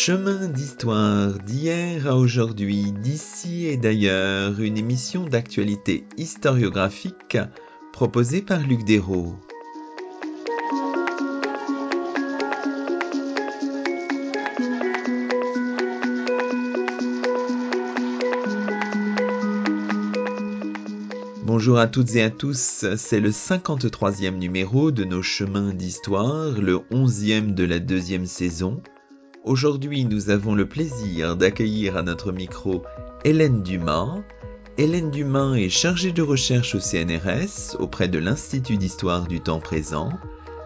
Chemin d'histoire d'hier à aujourd'hui, d'ici et d'ailleurs, une émission d'actualité historiographique proposée par Luc Dérault. Bonjour à toutes et à tous, c'est le 53e numéro de nos chemins d'histoire, le 11e de la deuxième saison. Aujourd'hui, nous avons le plaisir d'accueillir à notre micro Hélène Dumas. Hélène Dumas est chargée de recherche au CNRS auprès de l'Institut d'histoire du temps présent.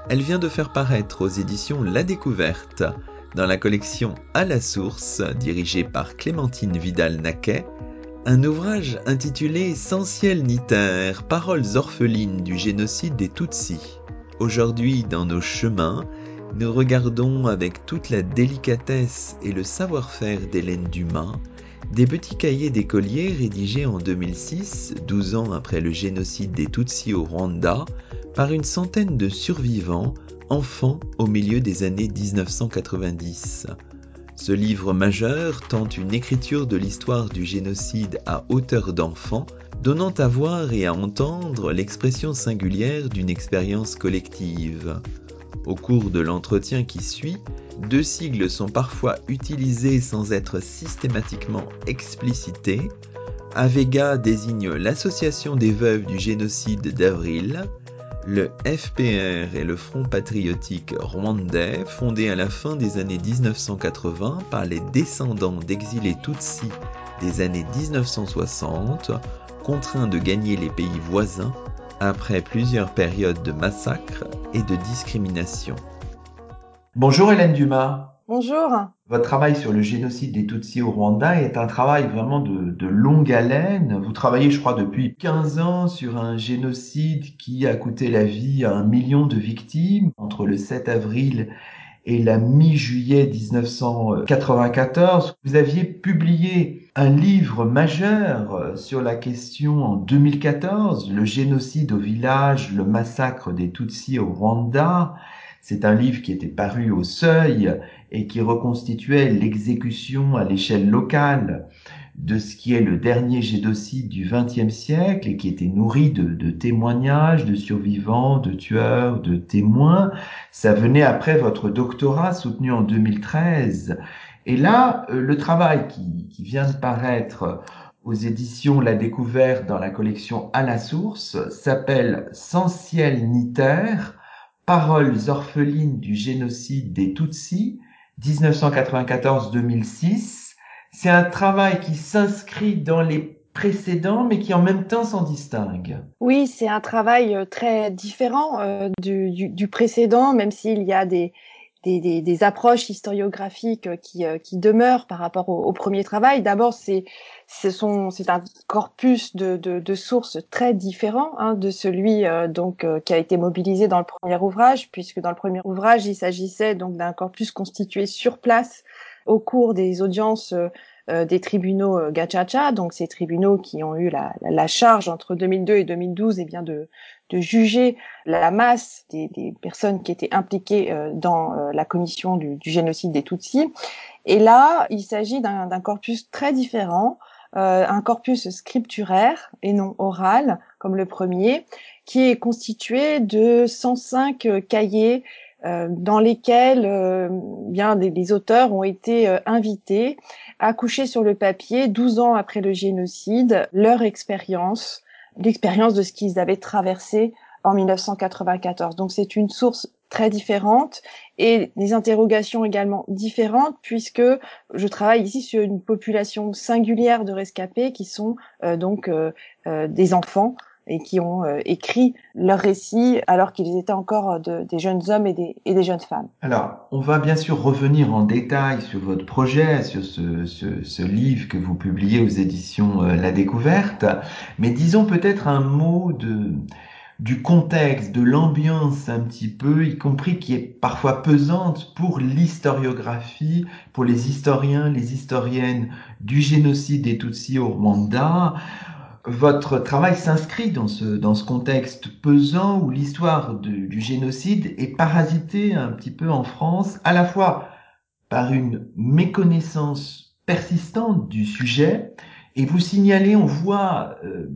Elle vient de faire paraître aux éditions La Découverte, dans la collection À la source, dirigée par Clémentine Vidal-Naquet, un ouvrage intitulé Essentiel Niter, paroles orphelines du génocide des Tutsis. Aujourd'hui, dans nos chemins, nous regardons avec toute la délicatesse et le savoir-faire d'Hélène Dumas des petits cahiers d'écoliers rédigés en 2006, 12 ans après le génocide des Tutsis au Rwanda, par une centaine de survivants, enfants au milieu des années 1990. Ce livre majeur tente une écriture de l'histoire du génocide à hauteur d'enfant, donnant à voir et à entendre l'expression singulière d'une expérience collective. Au cours de l'entretien qui suit, deux sigles sont parfois utilisés sans être systématiquement explicités. Avega désigne l'Association des veuves du génocide d'Avril, le FPR est le Front patriotique rwandais fondé à la fin des années 1980 par les descendants d'exilés Tutsis des années 1960, contraints de gagner les pays voisins après plusieurs périodes de massacres et de discrimination. Bonjour Hélène Dumas. Bonjour. Votre travail sur le génocide des Tutsis au Rwanda est un travail vraiment de, longue haleine. Vous travaillez, je crois, depuis 15 ans sur un génocide qui a coûté la vie à un million de victimes entre le 7 avril et la mi-juillet 1994. Vous aviez publié un livre majeur sur la question en 2014, le génocide au village, le massacre des Tutsis au Rwanda. C'est un livre qui était paru au seuil et qui reconstituait l'exécution à l'échelle locale de ce qui est le dernier génocide du XXe siècle et qui était nourri de, témoignages de survivants, de tueurs, de témoins. Ça venait après votre doctorat soutenu en 2013. Et là, euh, le travail qui, vient de paraître aux éditions La Découverte dans la collection À la source s'appelle Sensiel Niter, paroles orphelines du génocide des Tutsis, 1994-2006 c'est un travail qui s'inscrit dans les précédents, mais qui en même temps s'en distingue. Oui, c'est un travail euh, très différent euh, du, précédent, même s'il y a des, des, approches historiographiques qui, euh, qui demeurent par rapport au, premier travail. D'abord, c'est un corpus de, sources très différent hein, de celui donc qui a été mobilisé dans le premier ouvrage, puisque dans le premier ouvrage, il s'agissait donc d'un corpus constitué sur place au cours des audiences euh, euh, des tribunaux euh, Gachacha, donc ces tribunaux qui ont eu la, la, charge entre 2002 et 2012 et eh bien de, de juger la masse des, des, personnes qui étaient impliquées dans la commission du, du, génocide des Tutsis. Et là, il s'agit d'un corpus très différent, un corpus scripturaire et non oral, comme le premier, qui est constitué de 105 cahiers euh, dans lesquels euh, bien les, auteurs ont été euh, invités à coucher sur le papier, 12 ans après le génocide, leur expérience, l'expérience de ce qu'ils avaient traversé en 1994. Donc c'est une source très différente et des interrogations également différentes puisque je travaille ici sur une population singulière de rescapés qui sont donc des enfants et qui ont euh, écrit leur récit alors qu'ils étaient encore euh, des jeunes hommes et des, jeunes femmes. Alors, on va bien sûr revenir en détail sur votre projet, sur ce livre que vous publiez aux éditions euh, La Découverte, mais disons peut-être un mot de du contexte, de l'ambiance un petit peu, y compris qui est parfois pesante pour l'historiographie, pour les historiens, les historiennes du génocide des Tutsis au Rwanda votre travail s'inscrit dans ce, dans ce contexte pesant où l'histoire du génocide est parasitée un petit peu en France, à la fois par une méconnaissance persistante du sujet et vous signalez, on voit euh,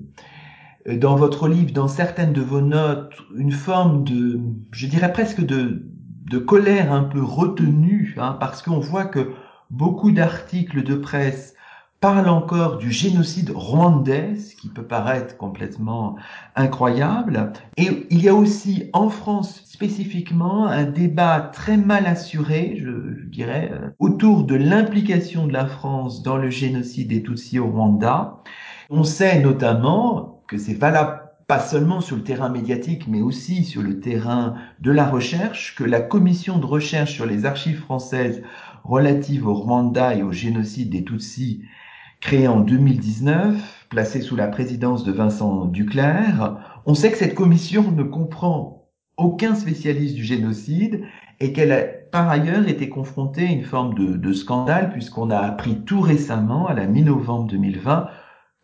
dans votre livre, dans certaines de vos notes, une forme de, je dirais presque de, de colère un peu retenue, hein, parce qu'on voit que beaucoup d'articles de presse parlent encore du génocide rwandais, ce qui peut paraître complètement incroyable. Et il y a aussi en France spécifiquement un débat très mal assuré, je, je dirais, euh, autour de l'implication de la France dans le génocide des Tutsis au Rwanda. On sait notamment que c'est valable pas seulement sur le terrain médiatique, mais aussi sur le terrain de la recherche, que la commission de recherche sur les archives françaises relatives au Rwanda et au génocide des Tutsis, créée en 2019, placée sous la présidence de Vincent Duclerc, on sait que cette commission ne comprend aucun spécialiste du génocide et qu'elle a par ailleurs été confrontée à une forme de, de scandale puisqu'on a appris tout récemment, à la mi-novembre 2020,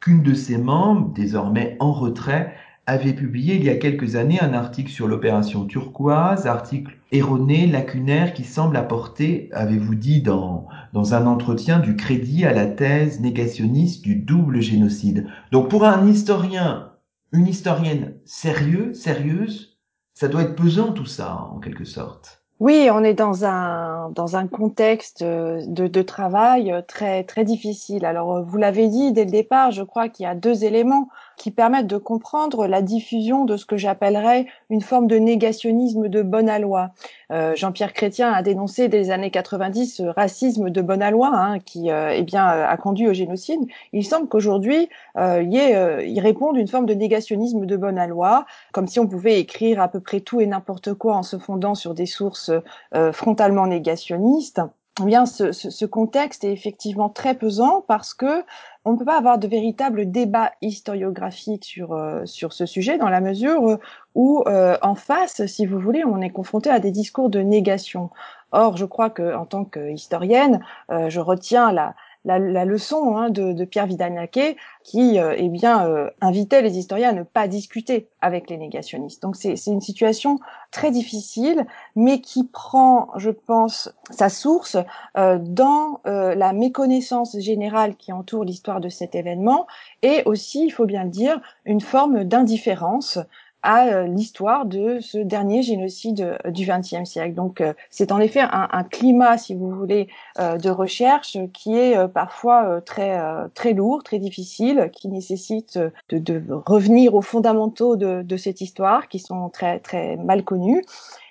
qu'une de ses membres, désormais en retrait, avait publié il y a quelques années un article sur l'opération turquoise, article erroné, lacunaire, qui semble apporter, avez-vous dit dans, dans un entretien, du crédit à la thèse négationniste du double génocide. Donc pour un historien, une historienne sérieuse, sérieuse, ça doit être pesant tout ça, en quelque sorte. Oui, on est dans un dans un contexte de, de travail très très difficile. Alors vous l'avez dit dès le départ, je crois qu'il y a deux éléments qui permettent de comprendre la diffusion de ce que j'appellerais une forme de négationnisme de bonne aloi. Euh, Jean-Pierre Chrétien a dénoncé dès les années 90 ce racisme de bonne aloi hein, qui euh, eh bien, a conduit au génocide. Il semble qu'aujourd'hui, euh, il, euh, il réponde une forme de négationnisme de bonne aloi, comme si on pouvait écrire à peu près tout et n'importe quoi en se fondant sur des sources euh, frontalement négationnistes. Eh bien, ce, ce, ce, contexte est effectivement très pesant parce que on ne peut pas avoir de véritable débat historiographique sur euh, sur ce sujet dans la mesure où euh, en face, si vous voulez, on est confronté à des discours de négation. Or, je crois que en tant qu'historienne, euh, je retiens la la, la leçon hein, de, de, Pierre Vidal-Naquet qui euh, eh bien euh, invitait les historiens à ne pas discuter avec les négationnistes. Donc c'est une situation très difficile, mais qui prend, je pense, sa source euh, dans euh, la méconnaissance générale qui entoure l'histoire de cet événement et aussi, il faut bien le dire, une forme d'indifférence à euh, l'histoire de ce dernier génocide euh, du XXe siècle. Donc, euh, c'est en effet un, un, climat, si vous voulez, de recherche qui est parfois très très lourd, très difficile, qui nécessite de, de revenir aux fondamentaux de, de, cette histoire, qui sont très très mal connus.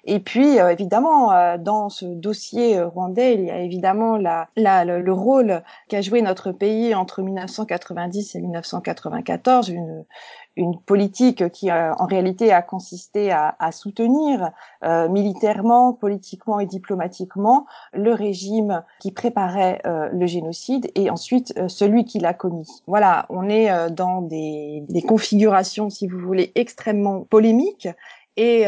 Et puis, évidemment, dans ce dossier rwandais, il y a évidemment la, la, le, le, rôle qu'a joué notre pays entre 1990 et 1994, une, une politique qui euh, en réalité a consisté à, à soutenir euh, militairement, politiquement et diplomatiquement le régime qui préparait euh, le génocide et ensuite euh, celui qui l'a commis. Voilà, on est euh, dans des, des, configurations, si vous voulez, extrêmement polémiques. Et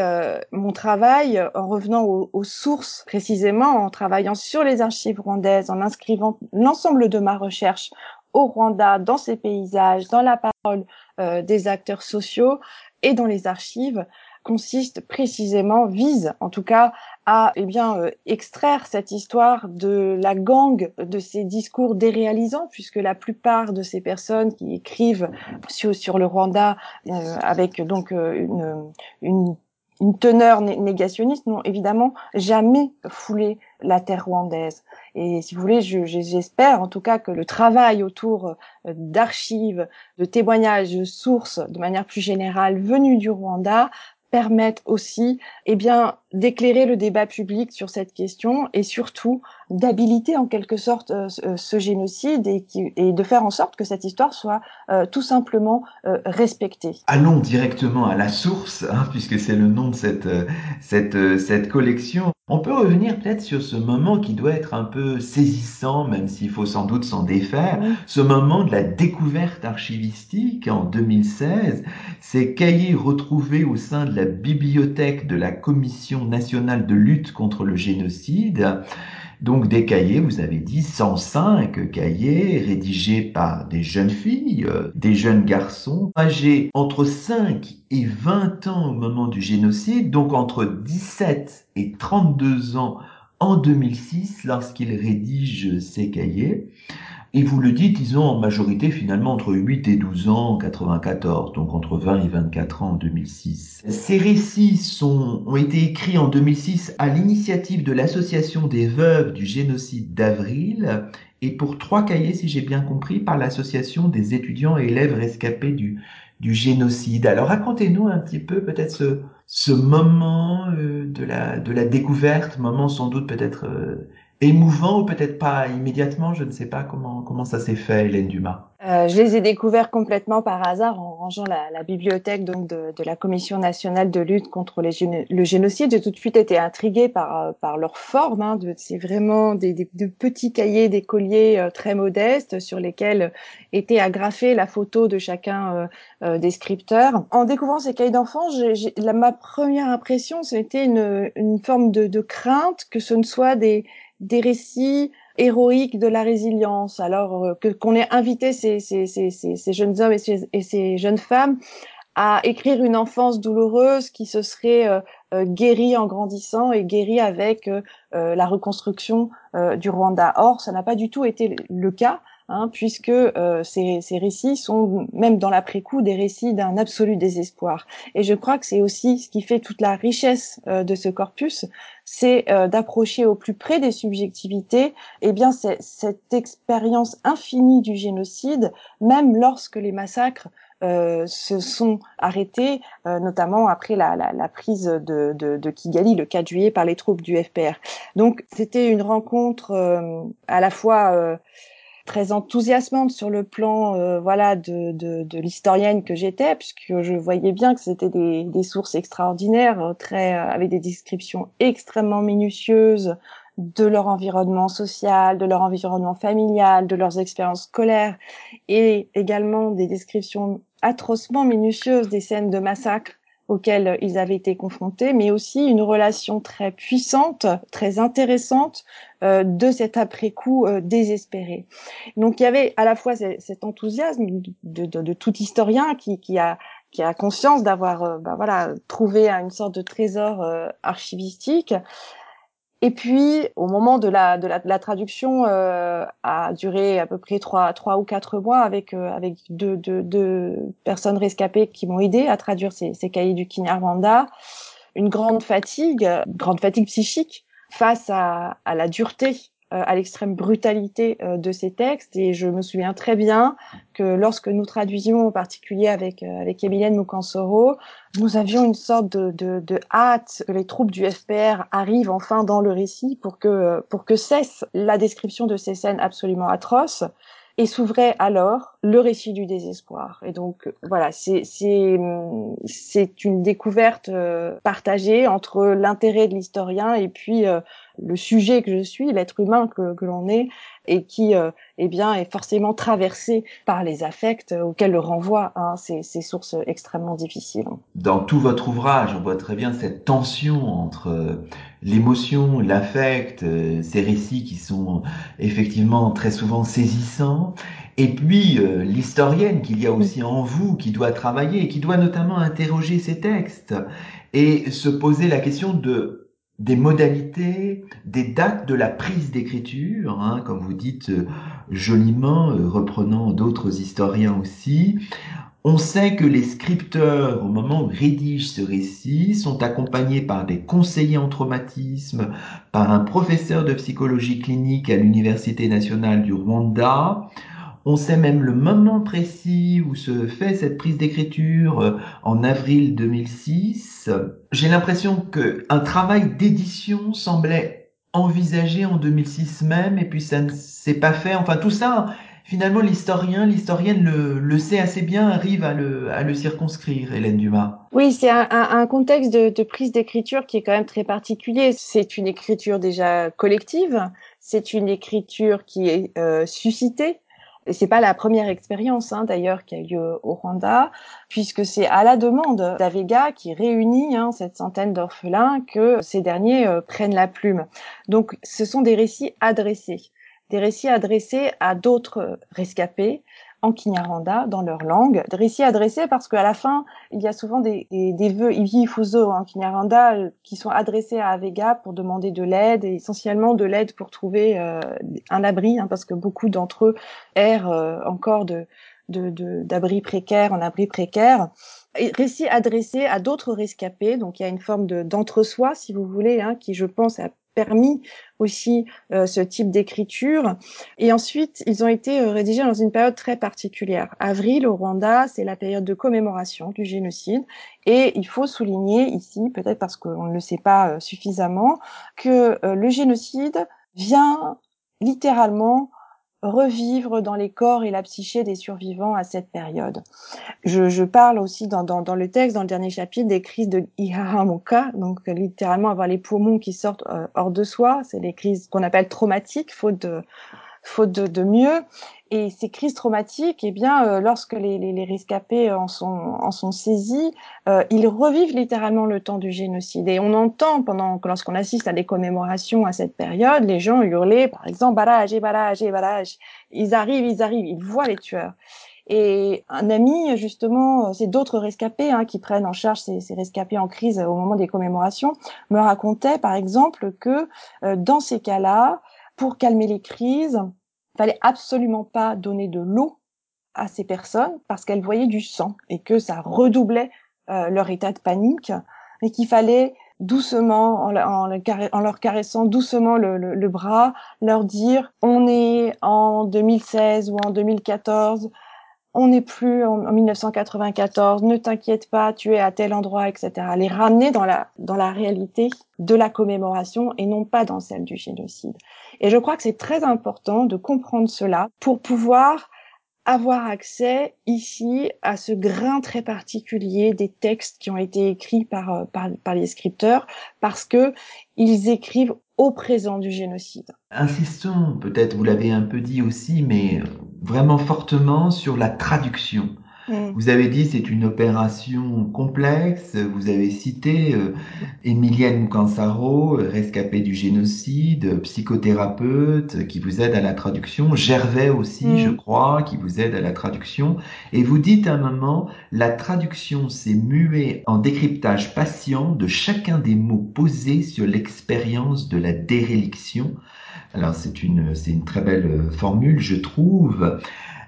mon travail, en revenant aux, aux, sources précisément, en travaillant sur les archives rwandaises, en inscrivant l'ensemble de ma recherche au Rwanda, dans ses paysages, dans la parole euh, des acteurs sociaux et dans les archives consiste précisément, vise en tout cas à eh bien euh, extraire cette histoire de la gang de ces discours déréalisants puisque la plupart de ces personnes qui écrivent sur, sur le Rwanda euh, avec donc euh, une, une une teneur négationniste n'ont évidemment jamais foulé la terre rwandaise. Et si vous voulez, j'espère en tout cas que le travail autour euh, d'archives, de témoignages, de sources, de manière plus générale, venues du Rwanda, permettent aussi, eh bien, d'éclairer le débat public sur cette question et surtout d'habiliter en quelque sorte euh, euh, ce génocide et, de faire en sorte que cette histoire soit euh, tout simplement respectée. Allons directement à la source, hein, puisque c'est le nom de cette, cette, cette collection. On peut revenir peut-être sur ce moment qui doit être un peu saisissant, même s'il faut sans doute s'en défaire, oui. ce moment de la découverte archivistique en 2016, ces cahiers retrouvés au sein de la bibliothèque de la Commission nationale de lutte contre le génocide. Donc des cahiers, vous avez dit 105 cahiers rédigés par des jeunes filles, euh, des jeunes garçons âgés entre 5 et 20 ans au moment du génocide, donc entre 17 et 32 ans en 2006 lorsqu'il rédige ses cahiers. Et vous le dites, ils ont en majorité finalement entre 8 et 12 ans en 94, donc entre 20 et 24 ans en 2006. Ces récits sont, ont été écrits en 2006 à l'initiative de l'Association des veuves du génocide d'Avril et pour trois cahiers, si j'ai bien compris, par l'Association des étudiants et élèves rescapés du, du génocide. Alors racontez-nous un petit peu peut-être ce, moment euh, de, la, de la découverte, moment sans doute peut-être euh, émouvant ou peut-être pas immédiatement, je ne sais pas comment, comment ça s'est fait, Hélène Dumas. Euh, je les ai découverts complètement par hasard en rangeant la, la bibliothèque donc de, de, la Commission nationale de lutte contre le génocide. J'ai tout de suite été intriguée par, par leur forme. Hein, c'est vraiment des, des, de petits cahiers, des colliers euh, très modestes sur lesquels était agrafée la photo de chacun euh, euh des scripteurs. En découvrant ces cahiers d'enfants, ma première impression, c'était une, une forme de, de crainte que ce ne soit des des récits héroïques de la résilience. Alors euh, que qu'on ait invité ces, ces, ces, ces, jeunes hommes et ces, et ces, jeunes femmes à écrire une enfance douloureuse qui se serait euh, euh, guérie en grandissant et guérie avec la reconstruction du Rwanda. Or, ça n'a pas du tout été le cas. Hein, puisque ces, ces, récits sont, même dans l'après-coup, des récits d'un absolu désespoir. Et je crois que c'est aussi ce qui fait toute la richesse de ce corpus, c'est euh, d'approcher au plus près des subjectivités, eh bien cette expérience infinie du génocide, même lorsque les massacres euh, se sont arrêtés, euh, notamment après la, la, la prise de, de, de, Kigali le 4 juillet par les troupes du FPR. Donc c'était une rencontre à la fois très enthousiasmante sur le plan euh, voilà de, de, de l'historienne que j'étais puisque je voyais bien que c'était des, des, sources extraordinaires euh, très euh, avec des descriptions extrêmement minutieuses de leur environnement social, de leur environnement familial, de leurs expériences scolaires et également des descriptions atrocement minutieuses des scènes de massacre auxquels ils avaient été confrontés, mais aussi une relation très puissante, très intéressante euh, de cet après-coup euh, désespéré. Donc il y avait à la fois cet enthousiasme de, de, de tout historien qui, qui, a qui a conscience d'avoir euh, bah, voilà trouvé une sorte de trésor euh, archivistique, et puis, au moment de la, de la, de la traduction, euh, a duré à peu près trois, trois ou quatre mois avec, euh, avec deux, deux, deux, personnes rescapées qui m'ont aidé à traduire ces, ces cahiers du Kinyarwanda. Une grande fatigue, une grande fatigue psychique face à, à la dureté à l'extrême brutalité euh, de ces textes. Et je me souviens très bien que lorsque nous traduisions en particulier avec euh, avec Emilienne Mukansoro, nous avions une sorte de, de, de, hâte que les troupes du FPR arrivent enfin dans le récit pour que pour que cesse la description de ces scènes absolument atroces et s'ouvrait alors le récit du désespoir. Et donc voilà, c'est c'est une découverte partagée entre l'intérêt de l'historien et puis le sujet que je suis, l'être humain que, que l'on est, et qui, euh, eh bien, est forcément traversé par les affects auxquels le renvoie hein, ces, ces, sources extrêmement difficiles. Dans tout votre ouvrage, on voit très bien cette tension entre euh, l'émotion, l'affect, euh, ces récits qui sont effectivement très souvent saisissants, et puis l'historienne qu'il y a aussi en vous, qui doit travailler, qui doit notamment interroger ces textes et se poser la question de des modalités, des dates de la prise d'écriture, hein, comme vous dites euh, joliment, euh, reprenant d'autres historiens aussi. On sait que les scripteurs, au moment où rédigent ce récit, sont accompagnés par des conseillers en traumatisme, par un professeur de psychologie clinique à l'Université nationale du Rwanda, on sait même le moment précis où se fait cette prise d'écriture euh, en avril 2006. J'ai l'impression que un travail d'édition semblait envisagé en 2006 même et puis ça ne s'est pas fait. Enfin tout ça, finalement l'historien, l'historienne le, le, sait assez bien, arrive à le, à le circonscrire, Hélène Dumas. Oui, c'est un, un, contexte de, de prise d'écriture qui est quand même très particulier. C'est une écriture déjà collective, c'est une écriture qui est euh, suscitée et c'est pas la première expérience hein, d'ailleurs qui a eu lieu au Rwanda, puisque c'est à la demande d'Avega qui réunit hein, cette centaine d'orphelins que ces derniers euh, prennent la plume. Donc ce sont des récits adressés, des récits adressés à d'autres rescapés en Kinyarwanda, dans leur langue, des récits adressés parce qu'à la fin, il y a souvent des, des, des vœux ifuso en Kinyarwanda qui sont adressés à Avega pour demander de l'aide et essentiellement de l'aide pour trouver euh, un abri, hein, parce que beaucoup d'entre eux errent euh, encore de d'abris de, précaires en abris précaires. récits adressés à d'autres rescapés, donc il y a une forme d'entre-soi, si vous voulez, hein, qui je pense a permis aussi euh, ce type d'écriture. Et ensuite, ils ont été euh, rédigés dans une période très particulière. Avril au Rwanda, c'est la période de commémoration du génocide. Et il faut souligner ici, peut-être parce qu'on ne le sait pas euh, suffisamment, que le génocide vient littéralement revivre dans les corps et la psyché des survivants à cette période. Je, je parle aussi dans, dans, dans, le texte, dans le dernier chapitre, des crises de Iharamoka, donc littéralement avoir les poumons qui sortent euh, hors de soi. C'est les crises qu'on appelle traumatiques, faute de, faute de, de mieux. Et ces crises traumatiques, eh bien, euh, lorsque les, les, les, rescapés en sont, en sont saisis, euh, ils revivent littéralement le temps du génocide. Et on entend pendant lorsqu'on assiste à des commémorations à cette période, les gens hurler, par exemple, barrage et barrage et barrage. Ils arrivent, ils arrivent, ils voient les tueurs. Et un ami, justement, c'est d'autres rescapés hein, qui prennent en charge ces, ces, rescapés en crise au moment des commémorations, me racontait, par exemple, que euh, dans ces cas-là, pour calmer les crises, fallait absolument pas donner de l'eau à ces personnes parce qu'elles voyaient du sang et que ça redoublait euh, leur état de panique et qu'il fallait doucement, en, leur caressant doucement le, bras, leur dire on est en 2016 ou en 2014, on n'est plus en, 1994, ne t'inquiète pas, tu es à tel endroit, etc. Les ramener dans la, dans la réalité de la commémoration et non pas dans celle du génocide. Et je crois que c'est très important de comprendre cela pour pouvoir avoir accès ici à ce grain très particulier des textes qui ont été écrits par, euh, par, par les scripteurs parce que ils écrivent au présent du génocide. Insistons, peut-être vous l'avez un peu dit aussi, mais vraiment fortement sur la traduction. Mm. Vous avez dit c'est une opération complexe. Vous avez cité euh, Emilienne Cansaro, rescapée du génocide, psychothérapeute, qui vous aide à la traduction. Gervais aussi, mm. je crois, qui vous aide à la traduction. Et vous dites à un moment, la traduction s'est muée en décryptage patient de chacun des mots posés sur l'expérience de la déréliction. Alors c'est une, c'est une très belle euh, formule, je trouve.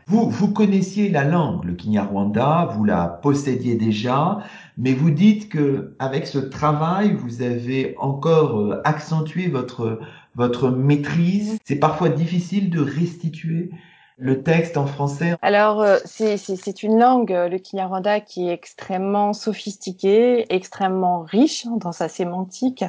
Vous, vous connaissiez la langue, le Kinyarwanda, vous la possédiez déjà, mais vous dites que avec ce travail, vous avez encore euh, accentué votre votre maîtrise. C'est parfois difficile de restituer le texte en français Alors, euh, c'est une langue, euh, le Kinyarwanda, qui est extrêmement sophistiquée, extrêmement riche hein, dans sa sémantique.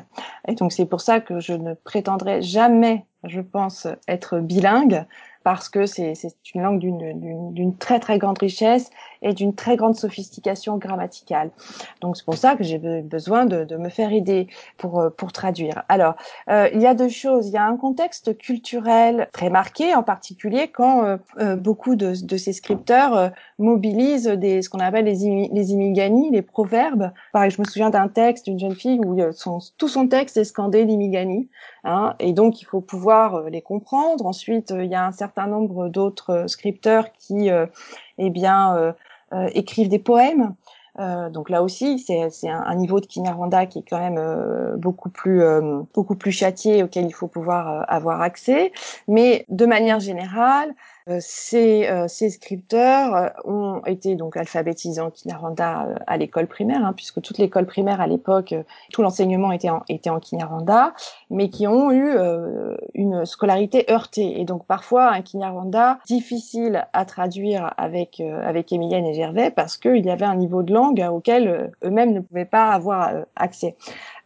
Et donc, c'est pour ça que je ne prétendrai jamais, je pense, être bilingue parce que c'est une langue d'une très très grande richesse et d'une très grande sophistication grammaticale. Donc c'est pour ça que j'ai besoin de, de, me faire aider pour euh, pour traduire. Alors euh, il y a deux choses. Il y a un contexte culturel très marqué, en particulier quand euh, euh beaucoup de, de, ces scripteurs euh, mobilisent des ce qu'on appelle les les imigani, les proverbes. Pareil, je me souviens d'un texte d'une jeune fille où tout son texte est scandé l'imigani, hein, et donc il faut pouvoir les comprendre. Ensuite, il y a un certain nombre d'autres euh, scripteurs qui, euh, eh bien, euh, écrivent des poèmes. donc là aussi, c'est un, un, niveau de Kinyarwanda qui est quand même beaucoup plus beaucoup plus châtié auquel il faut pouvoir avoir accès. Mais de manière générale, euh, ces, euh, ces, scripteurs euh, ont été donc alphabétisés en Kinyarwanda à l'école primaire, hein, puisque toute l'école primaire à l'époque, tout l'enseignement était en, était en Kinyarwanda, mais qui ont eu une scolarité heurtée. Et donc parfois un Kinyarwanda difficile à traduire avec, avec Emilienne et Gervais, parce qu'il y avait un niveau de langue auquel eux-mêmes ne pouvaient pas avoir accès.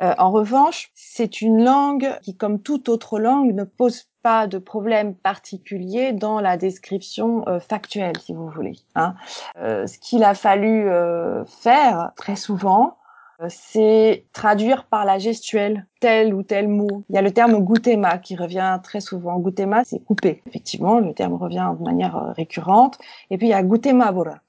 En revanche, c'est une langue qui, comme toute autre langue, ne pose pas de problème particulier dans la description euh, factuelle, si vous voulez. Hein. Euh, ce qu'il a fallu euh, faire très souvent, euh, c'est traduire par la gestuelle tel ou tel mot. Il y a le terme goutema qui revient très souvent. Goutema, c'est couper. Effectivement, le terme revient de manière récurrente. Et puis il y a goutema bora.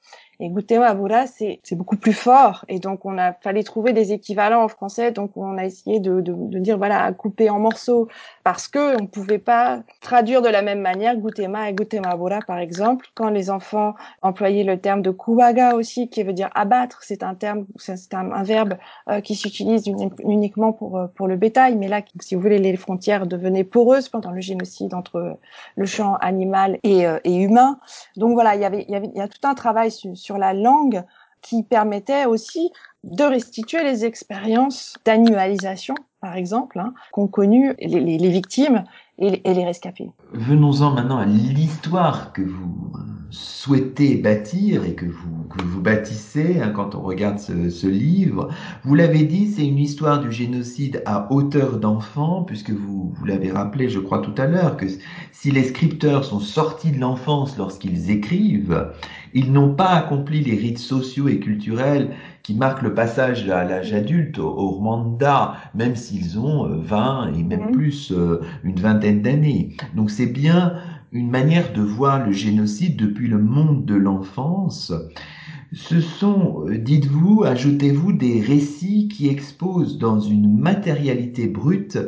Et Gutemabura, c'est c'est beaucoup plus fort. Et donc on a fallait trouver des équivalents en français. Donc on a essayé de, de, de dire voilà à couper en morceaux parce que on pouvait pas traduire de la même manière Gutema et Gutemabura par exemple. Quand les enfants employaient le terme de kuwaga aussi, qui veut dire abattre, c'est un terme, c'est un, verbe euh, qui s'utilise uniquement pour euh, pour le bétail. Mais là, si vous voulez, les frontières devenaient poreuses pendant le génocide entre le champ animal et, euh, et humain. Donc voilà, il y avait il y avait il y a tout un travail sur, la langue qui permettait aussi de restituer les expériences d'animalisation, par exemple, hein, qu'ont connues les, victimes et, les rescapés. Venons-en maintenant à l'histoire que vous souhaitez bâtir et que vous, que vous bâtissez hein, quand on regarde ce, ce livre. Vous l'avez dit, c'est une histoire du génocide à hauteur d'enfant, puisque vous, vous l'avez rappelé, je crois tout à l'heure, que si les scripteurs sont sortis de l'enfance lorsqu'ils écrivent, ils n'ont pas accompli les rites sociaux et culturels qui marquent le passage à l'âge adulte, au Rwanda, même s'ils ont 20 euh, et même plus, euh, une vingtaine d'années. Donc c'est bien une manière de voir le génocide depuis le monde de l'enfance. Ce sont, euh, dites-vous, ajoutez-vous, des récits qui exposent dans une matérialité brute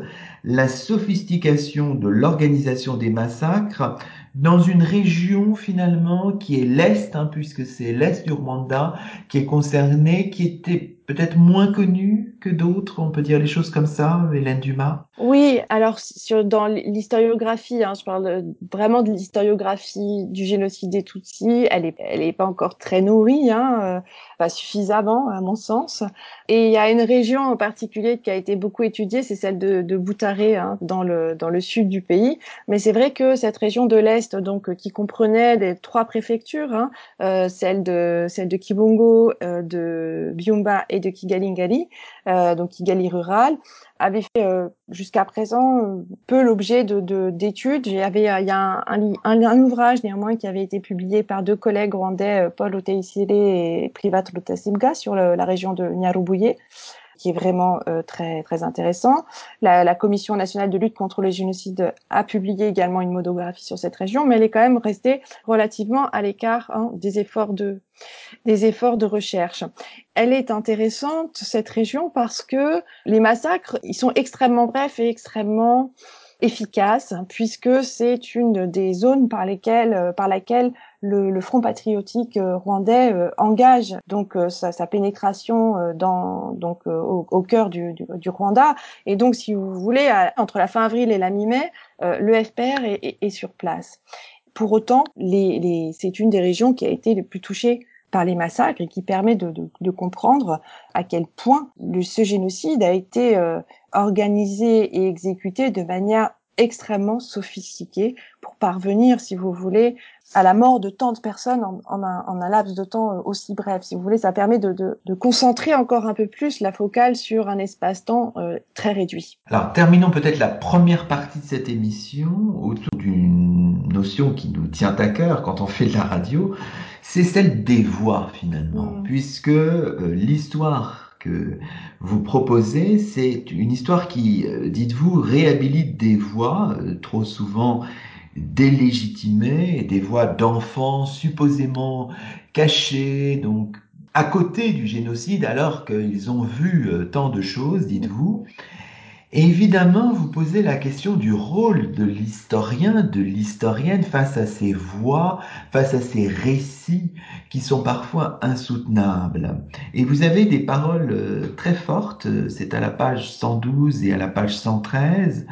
la sophistication de l'organisation des massacres dans une région finalement qui est l'Est, hein, puisque c'est l'Est du Rwanda qui est concerné, qui était peut-être moins connu que d'autres, on peut dire les choses comme ça, Hélène Dumas? Oui, alors dans l'historiographie, hein, je parle vraiment de l'historiographie du génocide des Tutsis, elle est, elle pas encore très nourrie, hein, euh, pas suffisamment à mon sens. Et il y a une région en particulier qui a été beaucoup étudiée, c'est celle de, Boutaré, hein, dans le dans le sud du pays. Mais c'est vrai que cette région de l'est, donc qui comprenait les trois préfectures, euh, celle de celle de Kibongo, euh, de Byumba et de Kigali euh, donc Kigali rural, avait fait euh, jusqu'à présent euh, peu l'objet de d'études. Il y avait il y a un, un, ouvrage néanmoins qui avait été publié par deux collègues rwandais, Paul Oteisire et Privat Lutasimga, sur la région de Nyarubouye qui est vraiment euh, très très intéressant. La, la, Commission nationale de lutte contre le génocide a publié également une monographie sur cette région, mais elle est quand même restée relativement à l'écart hein, des efforts de des efforts de recherche. Elle est intéressante cette région parce que les massacres ils sont extrêmement brefs et extrêmement efficaces puisque c'est une des zones par lesquelles euh, par laquelle le, Front patriotique euh, rwandais euh, engage donc euh, sa, pénétration dans donc au, cœur du, du, Rwanda et donc si vous voulez entre la fin avril et la mi-mai le FPR est, sur place. Pour autant, les, c'est une des régions qui a été les plus touchée par les massacres et qui permet de, de, comprendre à quel point le, ce génocide a été organisé et exécuté de manière extrêmement sophistiquée pour parvenir, si vous voulez, à la mort de tant de personnes en, en, un, en un, laps de temps euh, aussi bref. Si vous voulez, ça permet de, de, de concentrer encore un peu plus la focale sur un espace-temps euh, très réduit. Alors, terminons peut-être la première partie de cette émission autour d'une notion qui nous tient à cœur quand on fait de la radio, c'est celle des voix finalement, mm. puisque euh, l'histoire que vous proposez, c'est une histoire qui, dites-vous, réhabilite des voix trop souvent délégitimées, des voix d'enfants supposément cachées, donc à côté du génocide, alors qu'ils ont vu euh, tant de choses, dites-vous. Et évidemment, vous posez la question du rôle de l'historien, de l'historienne face à ces voix, face à ces récits qui sont parfois insoutenables. Et vous avez des paroles euh, très fortes, c'est à la page 112 et à la page 113.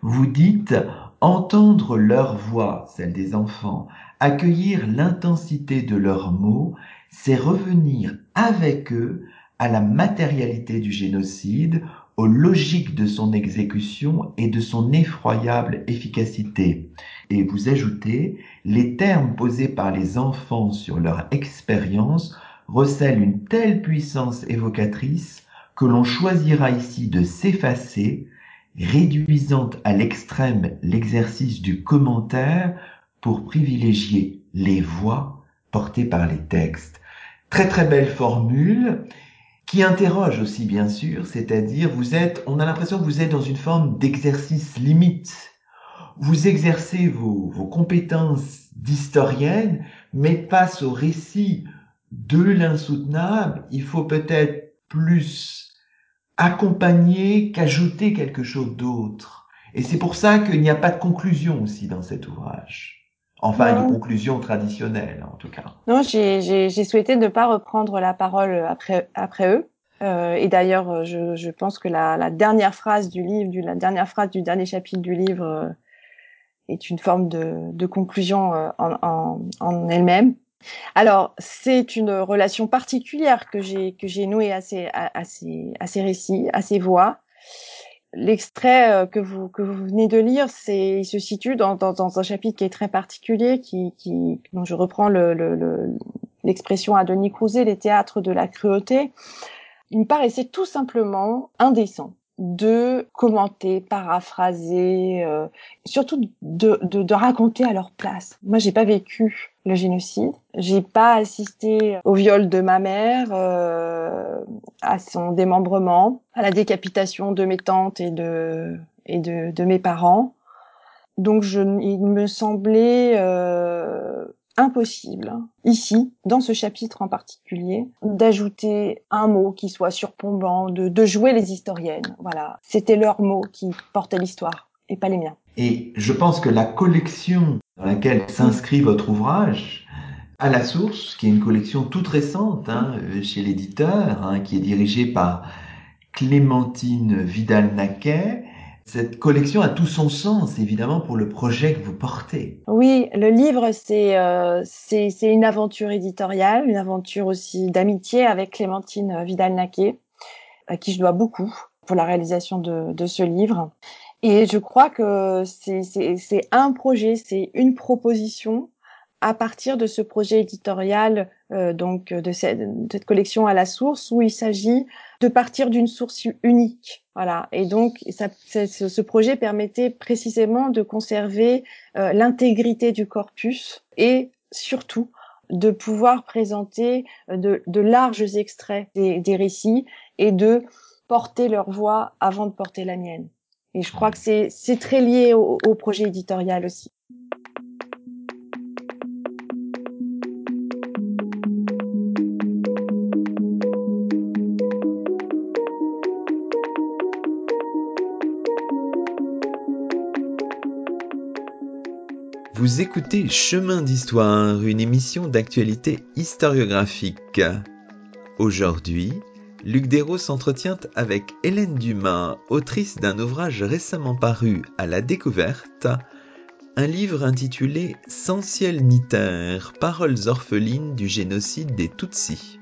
Vous dites, entendre leur voix, celle des enfants, accueillir l'intensité de leurs mots, c'est revenir avec eux à la matérialité du génocide, aux logiques de son exécution et de son effroyable efficacité. Et vous ajoutez, les termes posés par les enfants sur leur expérience recèlent une telle puissance évocatrice que l'on choisira ici de s'effacer réduisant à l'extrême l'exercice du commentaire pour privilégier les voix portées par les textes. Très très belle formule qui interroge aussi bien sûr, c'est-à-dire vous êtes, on a l'impression que vous êtes dans une forme d'exercice limite. Vous exercez vos, vos compétences d'historienne, mais face au récit de l'insoutenable, il faut peut-être plus accompagner qu'ajouter quelque chose d'autre. Et c'est pour ça qu'il n'y a pas de conclusion aussi dans cet ouvrage. Enfin, une conclusion traditionnelle, en tout cas. Non, j'ai souhaité ne pas reprendre la parole après, après eux. Euh, et d'ailleurs, je, je, pense que la, la, dernière phrase du livre, du, la dernière phrase du dernier chapitre du livre euh, est une forme de, de conclusion euh, en, en, en elle-même. Alors, c'est une relation particulière que j'ai que j'ai nouée à ces, à, ces, à ces récits, à ces voix. L'extrait euh, que vous que vous venez de lire, c'est il se situe dans, dans, dans, un chapitre qui est très particulier, qui, qui dont je reprends l'expression le, le, à Denis Crouzet, les théâtres de la cruauté. Il me paraissait tout simplement indécent de commenter, paraphraser, euh, surtout de, de, de, raconter à leur place. Moi, j'ai pas vécu le génocide, j'ai pas assisté au viol de ma mère, euh, à son démembrement, à la décapitation de mes tantes et de et de, de mes parents. Donc, je, il me semblait euh, impossible, ici, dans ce chapitre en particulier, d'ajouter un mot qui soit surplombant, de, de jouer les historiennes. Voilà, c'était leurs mots qui portaient l'histoire et pas les miens. Et je pense que la collection dans laquelle s'inscrit votre ouvrage, à la source, qui est une collection toute récente hein, chez l'éditeur, hein, qui est dirigée par Clémentine Vidal-Naquet, cette collection a tout son sens, évidemment, pour le projet que vous portez. Oui, le livre, c'est euh, une aventure éditoriale, une aventure aussi d'amitié avec Clémentine Vidal-Naquet, à qui je dois beaucoup pour la réalisation de ce livre. Et je crois que c'est un projet, c'est une proposition à partir de ce projet éditorial, euh, donc de cette, de cette, collection à la source, où il s'agit de partir d'une source unique. Voilà. Et donc, ce projet permettait précisément de conserver euh, l'intégrité du corpus et surtout de pouvoir présenter euh, de, larges extraits des, récits et de porter leur voix avant de porter la mienne. Et je crois que c'est très lié au, projet éditorial aussi. Vous écoutez Chemin d'Histoire, une émission d'actualité historiographique. Aujourd'hui, Luc Dérault s'entretient avec Hélène Dumas, autrice d'un ouvrage récemment paru à la découverte, un livre intitulé Sans ciel ni paroles orphelines du génocide des Tutsis.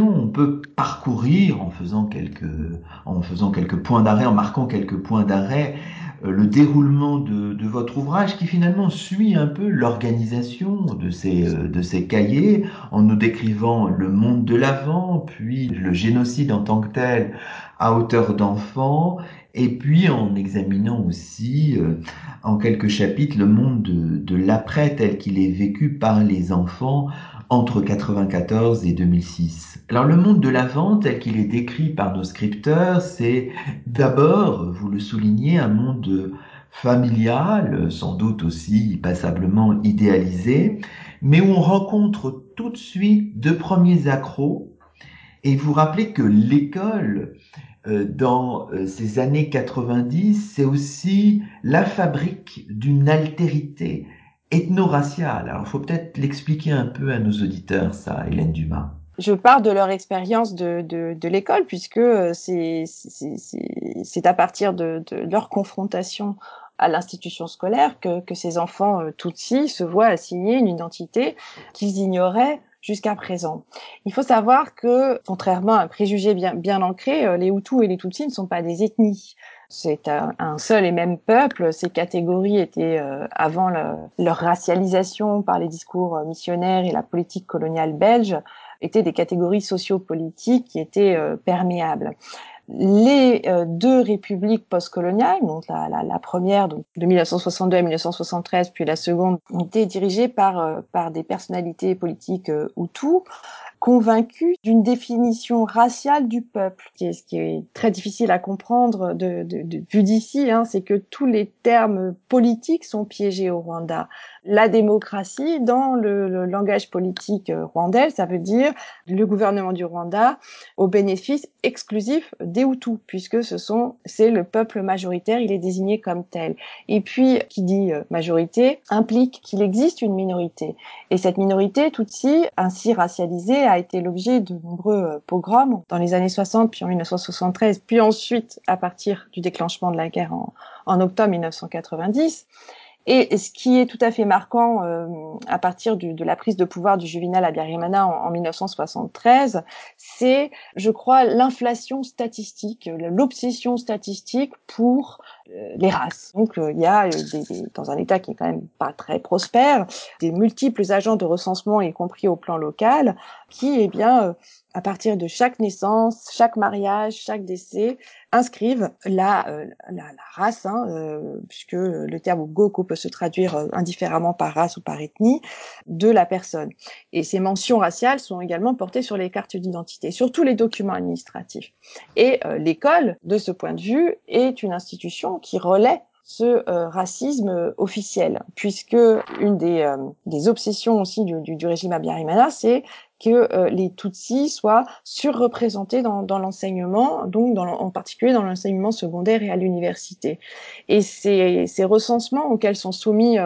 On peut parcourir en faisant quelques, points d'arrêt, en marquant quelques points d'arrêt, euh, le déroulement de, votre ouvrage qui finalement suit un peu l'organisation de ces, euh, de ces cahiers en nous décrivant le monde de l'avant, puis le génocide en tant que tel à hauteur d'enfant, et puis en examinant aussi euh, en quelques chapitres le monde de, de l'après tel qu'il est vécu par les enfants entre 1994 et 2006. Alors le monde de la vente tel qu'il est décrit par nos scripteurs, c'est d'abord, vous le soulignez, un monde familial, sans doute aussi passablement idéalisé, mais où on rencontre tout de suite deux premiers accros. Et vous rappelez que l'école, euh, dans euh, ces années 90, c'est aussi la fabrique d'une altérité, ethno-raciale. Alors, il faut peut-être l'expliquer un peu à nos auditeurs, ça, Hélène Dumas. Je pars de leur expérience de, de, de l'école, puisque euh, c'est à partir de, de, leur confrontation à l'institution scolaire que, que, ces enfants euh, Tutsis se voient assigner une identité qu'ils ignoraient jusqu'à présent. Il faut savoir que, contrairement à un préjugé bien, bien ancré, euh, les Hutus et les Tutsis ne sont pas des ethnies c'est un, seul et même peuple. Ces catégories étaient, euh, avant leur racialisation par les discours missionnaires et la politique coloniale belge, étaient des catégories sociopolitiques qui étaient euh, perméables. les euh, deux républiques postcoloniales, donc la, la, première donc de 1962 à 1973, puis la seconde, ont été dirigées par euh, par des personnalités politiques euh, Hutus convaincu d'une définition raciale du peuple. Ce qui est très difficile à comprendre de, de, de vu d'ici, hein, c'est que tous les termes politiques sont piégés au Rwanda. La démocratie, dans le, le, langage politique rwandais, ça veut dire le gouvernement du Rwanda au bénéfice exclusif des Hutus, puisque ce sont c'est le peuple majoritaire, il est désigné comme tel. Et puis, qui dit majorité implique qu'il existe une minorité. Et cette minorité, Tutsi, ainsi racialisée, a été l'objet de nombreux euh, pogroms dans les années 60, puis en 1973, puis ensuite à partir du déclenchement de la guerre en, en octobre 1990. Et ce qui est tout à fait marquant euh, à partir de la prise de pouvoir du Juvenal Abiyarimana en, en 1973, c'est, je crois, l'inflation statistique, l'obsession statistique pour les races. Donc euh, il y a des, des, dans un État qui est quand même pas très prospère, des multiples agents de recensement, y compris au plan local, qui, eh bien, à partir de chaque naissance, chaque mariage, chaque décès, inscrivent la, euh, la, la, race, hein, euh, puisque le terme Goko peut se traduire euh, indifféremment par race ou par ethnie, de la personne. Et ces mentions raciales sont également portées sur les cartes d'identité, sur tous les documents administratifs. Et l'école, de ce point de vue, est une institution qui relaie ce euh, racisme officiel, puisque une des, euh, des obsessions aussi du, du, du régime Abiyarimana, c'est que euh, les Tutsis soient surreprésentés dans, dans l'enseignement, donc dans, en particulier dans l'enseignement secondaire et à l'université. Et ces, ces, recensements auxquels sont soumis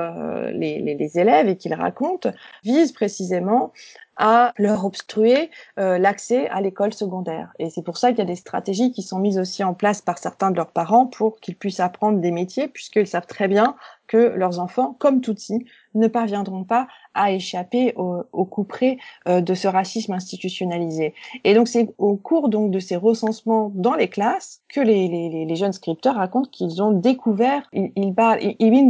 les, les, les, élèves et qu'ils racontent visent précisément à leur obstruer euh, l'accès à l'école secondaire. Et c'est pour ça qu'il y a des stratégies qui sont mises aussi en place par certains de leurs parents pour qu'ils puissent apprendre des métiers, puisqu'ils savent très bien que leurs enfants, comme Tutsi, ne parviendront pas à échapper au, au coup près euh, de ce racisme institutionnalisé. Et donc c'est au cours donc de ces recensements dans les classes que les, les, les jeunes scripteurs racontent qu'ils ont découvert, ils, ils parlent, ils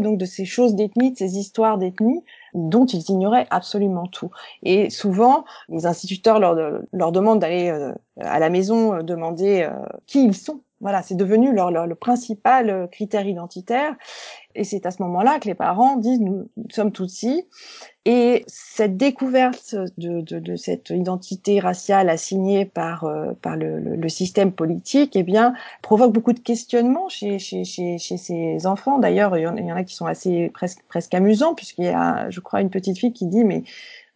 donc de ces choses d'ethnie, de ces histoires d'ethnie, dont ils ignoraient absolument tout. Et souvent, les instituteurs leur, demandent d'aller euh, à la maison euh, demander euh, qui ils sont. Voilà, c'est devenu leur, leur, le principal critère identitaire. Et c'est à ce moment-là que les parents disent nous, sommes tous ici. Et cette découverte de, de, de, cette identité raciale assignée par, euh, par le, le, système politique, eh bien, provoque beaucoup de questionnements chez, chez, chez, chez ces enfants. D'ailleurs, il, y en a qui sont assez presque, presque amusants, puisqu'il y a, je crois, une petite fille qui dit, mais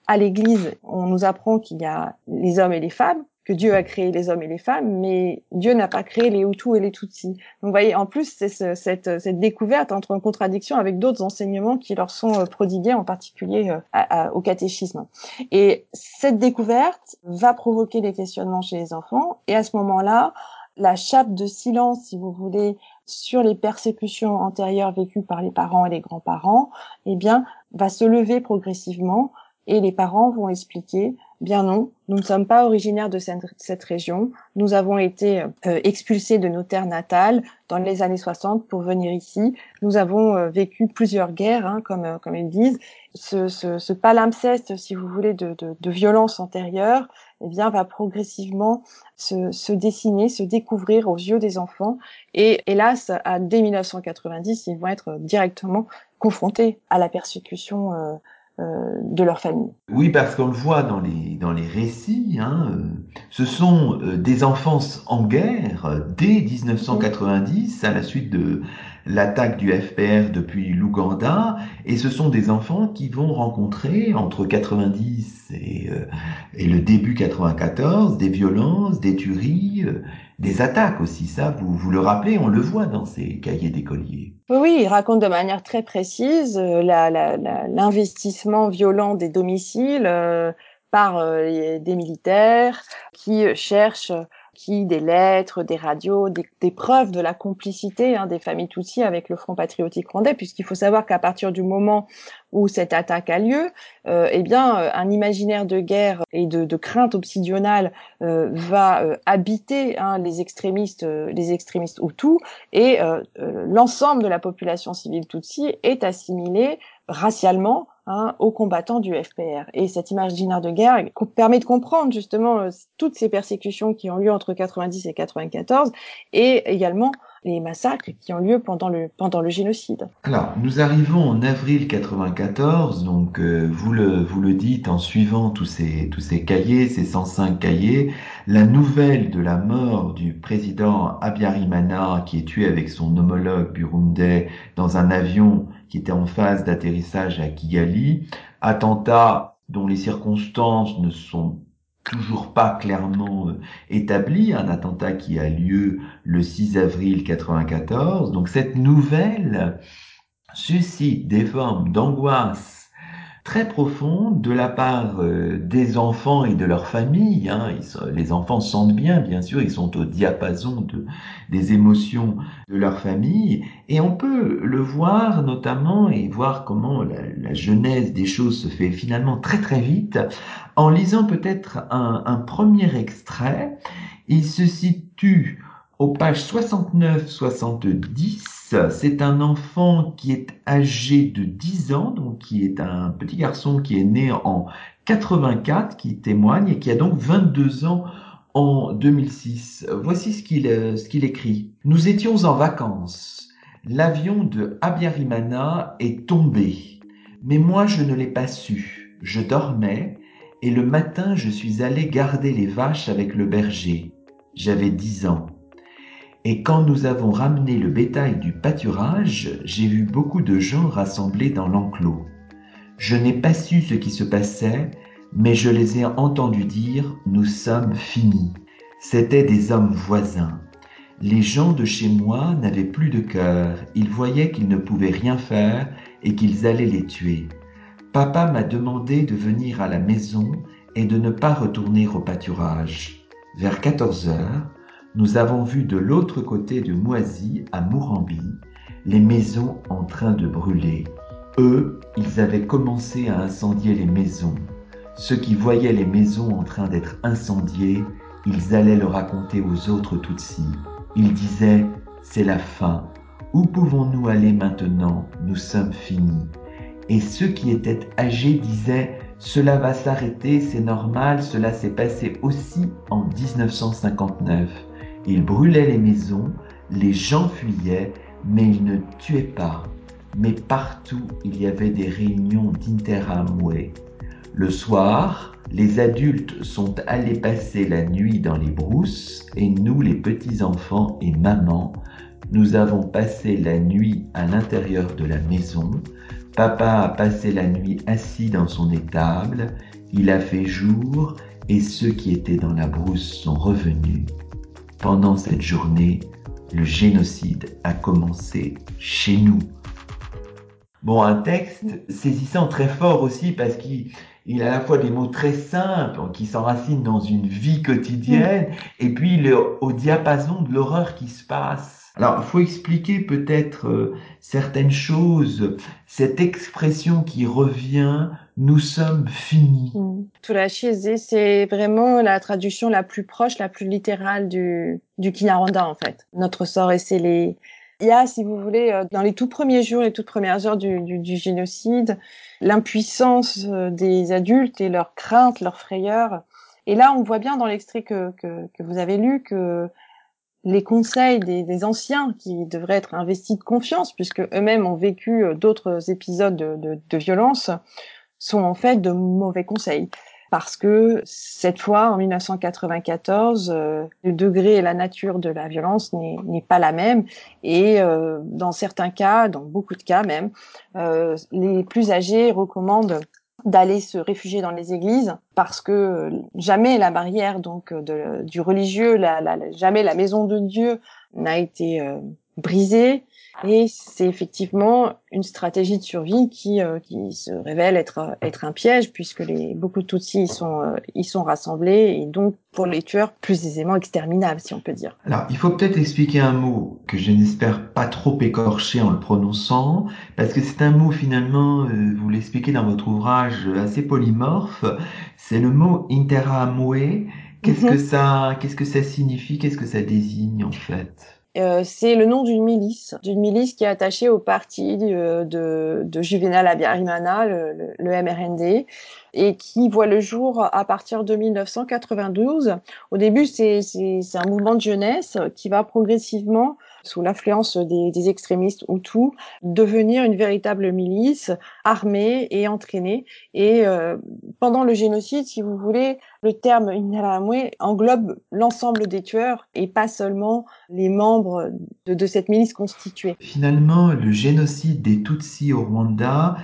à l'église, on nous apprend qu'il y a les hommes et les femmes, que Dieu a créé les hommes et les femmes, mais Dieu n'a pas créé les Hutus et les Tutsis. Donc, vous voyez, en plus, c'est ce, cette, cette, découverte entre en contradiction avec d'autres enseignements qui leur sont euh, prodigués, en particulier euh, au catéchisme. Et cette découverte va provoquer des questionnements chez les enfants, et à ce moment-là, la chape de silence, si vous voulez, sur les persécutions antérieures vécues par les parents et les grands-parents, eh bien, va se lever progressivement et les parents vont expliquer Bien non, nous ne sommes pas originaires de cette, région. Nous avons été euh, expulsés de nos terres natales dans les années 60 pour venir ici. Nous avons euh, vécu plusieurs guerres, hein, comme, euh, comme ils disent. Ce, ce, ce, palimpseste, si vous voulez, de, de, de violence antérieure, eh bien, va progressivement se, se, dessiner, se découvrir aux yeux des enfants. Et hélas, à, dès 1990, ils vont être directement confrontés à la persécution euh, de leur famille. Oui, parce qu'on le voit dans les, dans les récits, hein, euh, ce sont euh, des enfances en guerre dès 1990, à la suite de l'attaque du FPR depuis l'Ouganda, et ce sont des enfants qui vont rencontrer entre 90 et, et le début 94 des violences, des tueries, des attaques aussi. Ça, vous, vous le rappelez, on le voit dans ces cahiers d'écoliers. Oui, il raconte de manière très précise euh, l'investissement violent des domiciles euh, par euh, des militaires qui cherchent des lettres, des radios, des, des preuves de la complicité hein, des familles Tutsis avec le Front patriotique rwandais, puisqu'il faut savoir qu'à partir du moment où cette attaque a lieu, euh, eh bien, euh, un imaginaire de guerre et de, de crainte obsidionale euh, va euh, habiter hein, les extrémistes, euh, les extrémistes Hutus, et l'ensemble de la population civile Tutsi est assimilée racialement hein, aux combattants du FPR. Et cette imaginaire de guerre permet de comprendre justement euh, toutes ces persécutions qui ont lieu entre 90 et 94 et également les massacres qui ont lieu pendant le, pendant le génocide. Alors, nous arrivons en avril 94, donc euh, vous, le, vous le dites en suivant tous ces, tous ces cahiers, ces 105 cahiers, la nouvelle de la mort du président Abiyarimana qui est tué avec son homologue burundais dans un avion qui était en phase d'atterrissage à Kigali, attentat dont les circonstances ne sont toujours pas clairement euh, établi, un attentat qui a lieu le 6 avril 94. Donc cette nouvelle suscite des formes d'angoisse très profonde de la part euh, des enfants et de leurs familles. Hein. les enfants sentent bien, bien sûr, ils sont au diapason de, des émotions de leur famille. Et on peut le voir notamment et voir comment la, genèse des choses se fait finalement très très vite en lisant peut-être un premier extrait. Il se situe aux pages 69-70, c'est un enfant qui est âgé de 10 ans, donc qui est un petit garçon qui est né en 84, qui témoigne et qui a donc 22 ans en 2006. Voici ce qu'il écrit. Nous étions en vacances. L'avion de Abiyarimana est tombé. Mais moi je ne l'ai pas su. Je dormais et le matin je suis allé garder les vaches avec le berger. J'avais 10 ans. Et quand nous avons ramené le bétail du pâturage, j'ai vu beaucoup de gens rassemblés dans l'enclos. Je n'ai pas su ce qui se passait, mais je les ai entendus dire ⁇ Nous sommes finis ⁇ C'étaient des hommes voisins. Les gens de chez moi n'avaient plus de cœur, ils voyaient qu'ils ne pouvaient rien faire et qu'ils allaient les tuer. Papa m'a demandé de venir à la maison et de ne pas retourner au pâturage. Vers 14 heures, nous avons vu de l'autre côté de Moisy, à Mourambi, les maisons en train de brûler. Eux, ils avaient commencé à incendier les maisons. Ceux qui voyaient les maisons en train d'être incendiées, ils allaient le raconter aux autres Tutsis. Ils disaient, c'est la fin. Où pouvons-nous aller maintenant? Nous sommes finis. Et ceux qui étaient âgés disaient, cela va s'arrêter, c'est normal, cela s'est passé aussi en 1959. Ils brûlaient les maisons, les gens fuyaient, mais ils ne tuaient pas. Mais partout, il y avait des réunions d'interamoué. Le soir, les adultes sont allés passer la nuit dans les brousses et nous, les petits-enfants et maman, nous avons passé la nuit à l'intérieur de la maison. Papa a passé la nuit assis dans son étable. Il a fait jour et ceux qui étaient dans la brousse sont revenus. Pendant cette journée, le génocide a commencé chez nous. Bon, un texte saisissant très fort aussi parce qu'il a à la fois des mots très simples qui s'enracinent dans une vie quotidienne et puis le, au diapason de l'horreur qui se passe. Alors, il faut expliquer peut-être euh, certaines choses. Cette expression qui revient, nous sommes finis. Mmh. La c'est vraiment la traduction la plus proche, la plus littérale du, du Kinyarwanda, en fait. Notre sort est scellé. Il y a, si vous voulez, euh, dans les tout premiers jours, les toutes premières heures du, du, génocide, l'impuissance euh, des adultes et leur crainte, leur frayeur. Et là, on voit bien dans l'extrait que, que vous avez lu que les conseils des, anciens qui devraient être investis de confiance puisque eux-mêmes ont vécu euh, d'autres épisodes de, violence sont en fait de mauvais conseils. Parce que cette fois en 1994 euh, le degré et la nature de la violence n'est pas la même. Et euh, dans certains cas dans beaucoup de cas même les plus âgés recommandent d'aller se réfugier dans les églises parce que euh, jamais la barrière donc de, du religieux, jamais la maison de Dieu n'a été euh, brisée et c'est effectivement une stratégie de survie qui, euh, qui se révèle être, être un piège puisque les, beaucoup de Tutsis y sont, euh, y sont rassemblés et donc pour les tueurs plus aisément exterminables si on peut dire. Alors il faut peut-être expliquer un mot que je n'espère pas trop écorcher en le prononçant parce que c'est un mot finalement, euh, vous l'expliquez dans votre ouvrage assez polymorphe, c'est le mot interamue. Qu'est-ce mhm. que ça, qu'est-ce que ça signifie, qu'est-ce que ça désigne en fait? Euh, c'est le nom d'une milice, d'une milice qui est attachée au parti de, de, de Juvenal Abiyarimana, le, le, MRND, et qui voit le jour à partir de 1992. Au début, c'est un mouvement de jeunesse qui va progressivement sous l'influence des, des, extrémistes Hutus, devenir une véritable milice armée et entraînée. Et euh, pendant le génocide, si vous voulez, le terme Interahamwe englobe l'ensemble des tueurs et pas seulement les membres de, de cette milice constituée. Finalement, le génocide des Tutsis au Rwanda,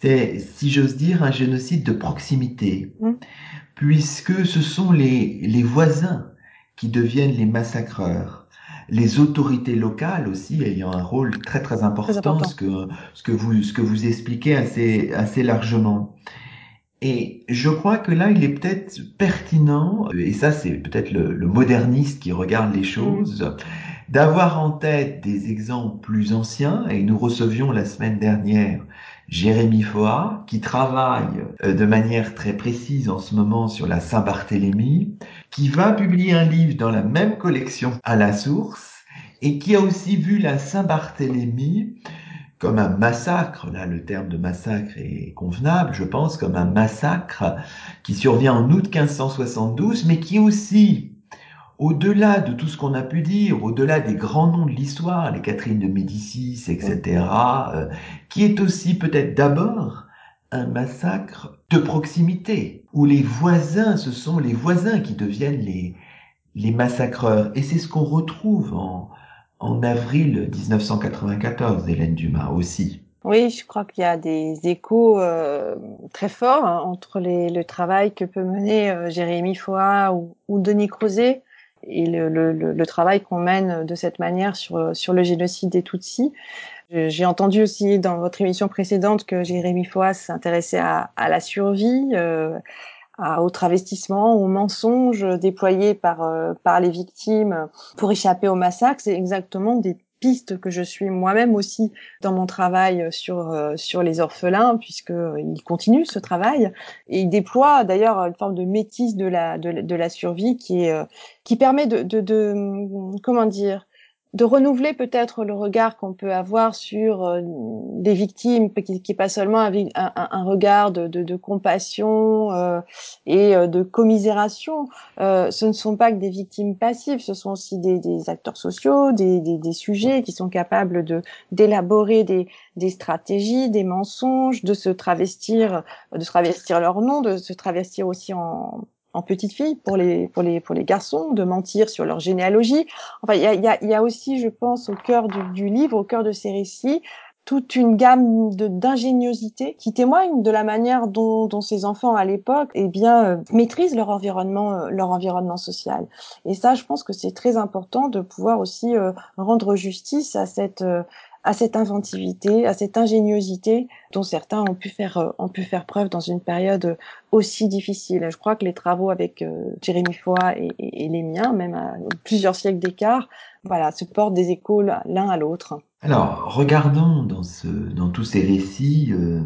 c'est, si j'ose dire, un génocide de proximité, mmh. puisque ce sont les, les voisins qui deviennent les massacreurs les autorités locales aussi ayant un rôle très très important, Ce, que, ce, que vous, ce que vous expliquez assez, assez largement. Et je crois que là, il est peut-être pertinent, et ça c'est peut-être le, le, moderniste qui regarde les choses, d'avoir en tête des exemples plus anciens, et nous recevions la semaine dernière Jérémy Foa, qui travaille euh, de manière très précise en ce moment sur la Saint-Barthélemy, qui va publier un livre dans la même collection à la source, et qui a aussi vu la Saint-Barthélemy comme un massacre, là le terme de massacre est convenable, je pense, comme un massacre qui survient en août 1572, mais qui aussi au-delà de tout ce qu'on a pu dire, au-delà des grands noms de l'histoire, les Catherine de Médicis, etc., euh, qui est aussi peut-être d'abord un massacre de proximité, où les voisins, ce sont les voisins qui deviennent les, les massacreurs. Et c'est ce qu'on retrouve en, en avril 1994, Hélène Dumas aussi. Oui, je crois qu'il y a des échos euh, très forts hein, entre les, le travail que peut mener euh, Jérémy Foa ou, ou Denis Crozet et le, le, le travail qu'on mène de cette manière sur, sur le génocide des Tutsis. J'ai entendu aussi dans votre émission précédente que Jérémy Foas s'intéressait à, à, la survie, euh, à, au travestissement, aux mensonges déployés par, euh, par les victimes pour échapper au massacre. C'est exactement des piste que je suis moi-même aussi dans mon travail sur euh, sur les orphelins puisque euh, il continue ce travail. Et il déploie d'ailleurs une forme de métisse de la de, de la survie qui est euh, qui permet de, de, de comment dire de renouveler peut-être le regard qu'on peut avoir sur euh, des victimes, qui, qui est pas seulement un, un, regard de, compassion euh, et euh, de commisération. Euh, ce ne sont pas que des victimes passives, ce sont aussi des, acteurs sociaux, des, sujets qui sont capables de d'élaborer des, des stratégies, des mensonges, de se travestir, de se travestir leur nom, de se travestir aussi en en petite fille pour les pour les pour les garçons de mentir sur leur généalogie. Enfin, il y a, y, y a aussi, je pense, au cœur du, du, livre, au cœur de ces récits, toute une gamme d'ingéniosité qui témoigne de la manière dont, dont ces enfants à l'époque, eh bien, euh, maîtrisent leur environnement euh, leur environnement social. Et ça, je pense que c'est très important de pouvoir aussi euh, rendre justice à cette à cette inventivité, à cette ingéniosité dont certains ont pu faire euh, ont pu faire preuve dans une période aussi difficile. Je crois que les travaux avec euh, Jérémy Foy et, les miens, même à plusieurs siècles d'écart, voilà, se portent des échos l'un à l'autre. Alors, regardons dans ce dans tous ces récits euh,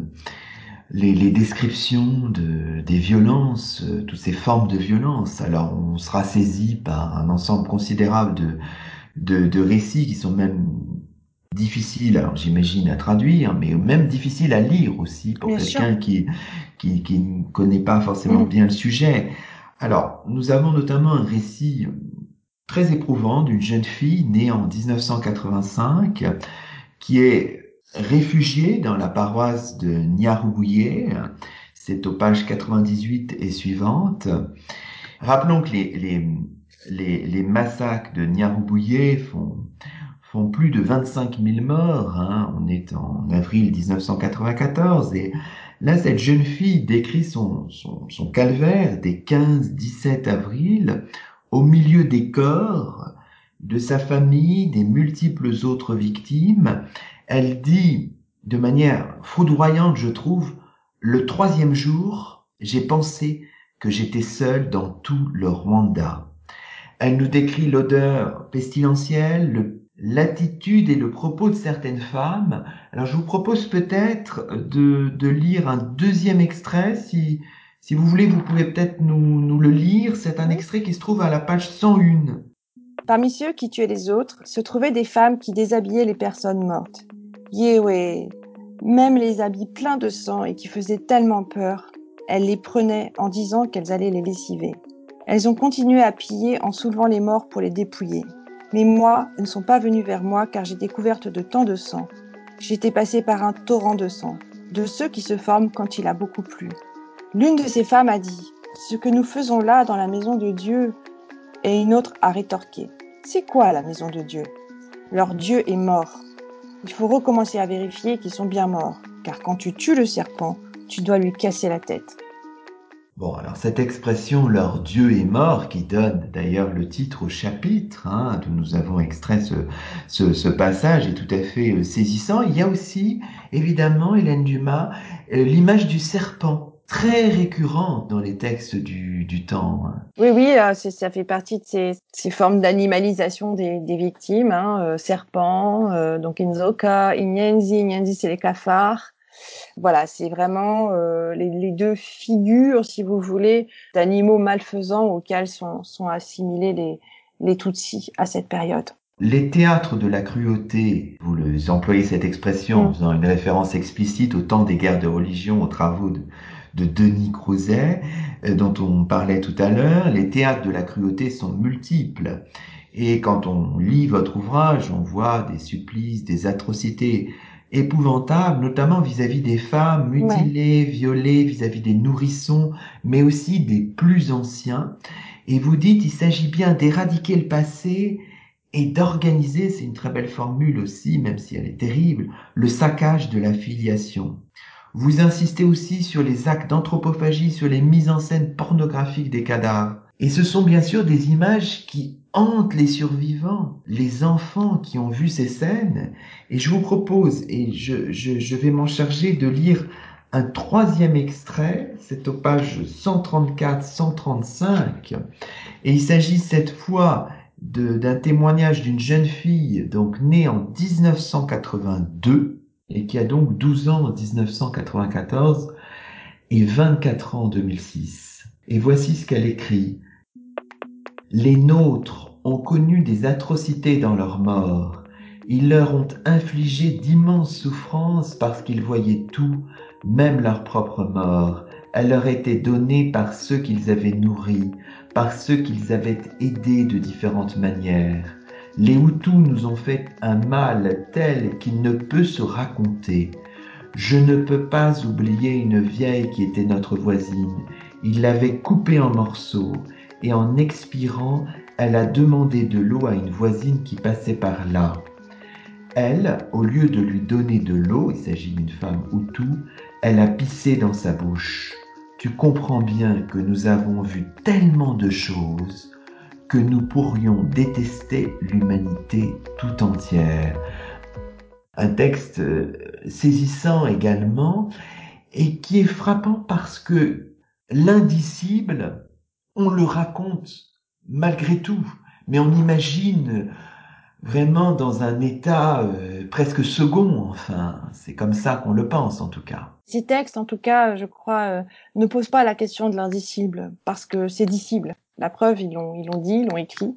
les, descriptions de, des violences, euh, toutes ces formes de violence. Alors, on sera saisi par un ensemble considérable de, de récits qui sont même difficile, alors j'imagine à traduire, mais même difficile à lire aussi pour quelqu'un qui, qui, qui ne connaît pas forcément mm. bien le sujet. Alors, nous avons notamment un récit très éprouvant d'une jeune fille née en 1985 qui est réfugiée dans la paroisse de Niaroubouye. C'est aux pages 98 et suivantes. Rappelons que les, les, les, les massacres de Niaroubouye font font plus de 25 000 morts. Hein. On est en avril 1994 et là, cette jeune fille décrit son, son, son calvaire des 15-17 avril au milieu des corps de sa famille, des multiples autres victimes. Elle dit de manière foudroyante, je trouve, le troisième jour, j'ai pensé que j'étais seule dans tout le Rwanda. Elle nous décrit l'odeur pestilentielle, le l'attitude et le propos de certaines femmes. Alors je vous propose peut-être de, de, lire un deuxième extrait. Si, si vous voulez, vous pouvez peut-être nous, nous le lire. C'est un extrait qui se trouve à la page 101. Parmi ceux qui tuaient les autres se trouvaient des femmes qui déshabillaient les personnes mortes. Yehweh, même les habits pleins de sang et qui faisaient tellement peur, elles les prenaient en disant qu'elles allaient les lessiver. Elles ont continué à piller en soulevant les morts pour les dépouiller. Mais moi, elles ne sont pas venues vers moi car j'ai découverte de tant de sang. J'étais passée par un torrent de sang, de ceux qui se forment quand il a beaucoup plu. L'une de ces femmes a dit, ce que nous faisons là dans la maison de Dieu, et une autre a rétorqué, c'est quoi la maison de Dieu? Leur Dieu est mort. Il faut recommencer à vérifier qu'ils sont bien morts, car quand tu tues le serpent, tu dois lui casser la tête. Bon, alors cette expression leur Dieu est mort, qui donne d'ailleurs le titre au chapitre, hein, d'où nous avons extrait ce, ce, ce, passage, est tout à fait euh, saisissant. Il y a aussi, évidemment, Hélène Dumas, euh, l'image du serpent très récurrente dans les textes du, du temps. Hein. Oui, oui, euh, ça fait partie de ces, ces formes d'animalisation des, des, victimes. Hein, euh, serpent, euh, donc Inzoka, Inyenzi, Inyenzi c'est les cafards. Voilà, c'est vraiment euh, les, les, deux figures, si vous voulez, d'animaux malfaisants auxquels sont, sont assimilés les, les Tutsis à cette période. Les théâtres de la cruauté, vous les employez cette expression en mm. faisant une référence explicite au temps des guerres de religion, aux travaux de, de Denis Crouzet, euh, dont on parlait tout à l'heure, les théâtres de la cruauté sont multiples. Et quand on lit votre ouvrage, on voit des supplices, des atrocités épouvantables, notamment vis-à-vis des femmes mutilées, violées, vis-à-vis des nourrissons, mais aussi des plus anciens. Et vous dites, il s'agit bien d'éradiquer le passé et d'organiser, c'est une très belle formule aussi, même si elle est terrible, le saccage de la filiation. Vous insistez aussi sur les actes d'anthropophagie, sur les mises en scène pornographiques des cadavres. Et ce sont bien sûr des images qui hantent les survivants, les enfants qui ont vu ces scènes. Et je vous propose, et je, je, je vais m'en charger de lire un troisième extrait, c'est aux pages 134-135, et il s'agit cette fois d'un témoignage d'une jeune fille, donc née en 1982, et qui a donc 12 ans en 1994 et 24 ans en 2006. Et voici ce qu'elle écrit. Les nôtres ont connu des atrocités dans leur mort. Ils leur ont infligé d'immenses souffrances parce qu'ils voyaient tout, même leur propre mort. Elle leur était donnée par ceux qu'ils avaient nourris, par ceux qu'ils avaient aidés de différentes manières. Les Hutus nous ont fait un mal tel qu'il ne peut se raconter. Je ne peux pas oublier une vieille qui était notre voisine. Il l'avait coupée en morceaux et en expirant, elle a demandé de l'eau à une voisine qui passait par là. Elle, au lieu de lui donner de l'eau, il s'agit d'une femme Hutu, elle a pissé dans sa bouche. Tu comprends bien que nous avons vu tellement de choses que nous pourrions détester l'humanité tout entière. Un texte euh, saisissant également et qui est frappant parce que l'indicible, on le raconte malgré tout, mais on imagine vraiment dans un état euh, presque second, enfin, c'est comme ça qu'on le pense en tout cas. Ces textes, en tout cas, je crois, euh, ne posent pas la question de l'indicible, parce que c'est dicible. La preuve, ils l'ont, ils l'ont dit, ils l'ont écrit.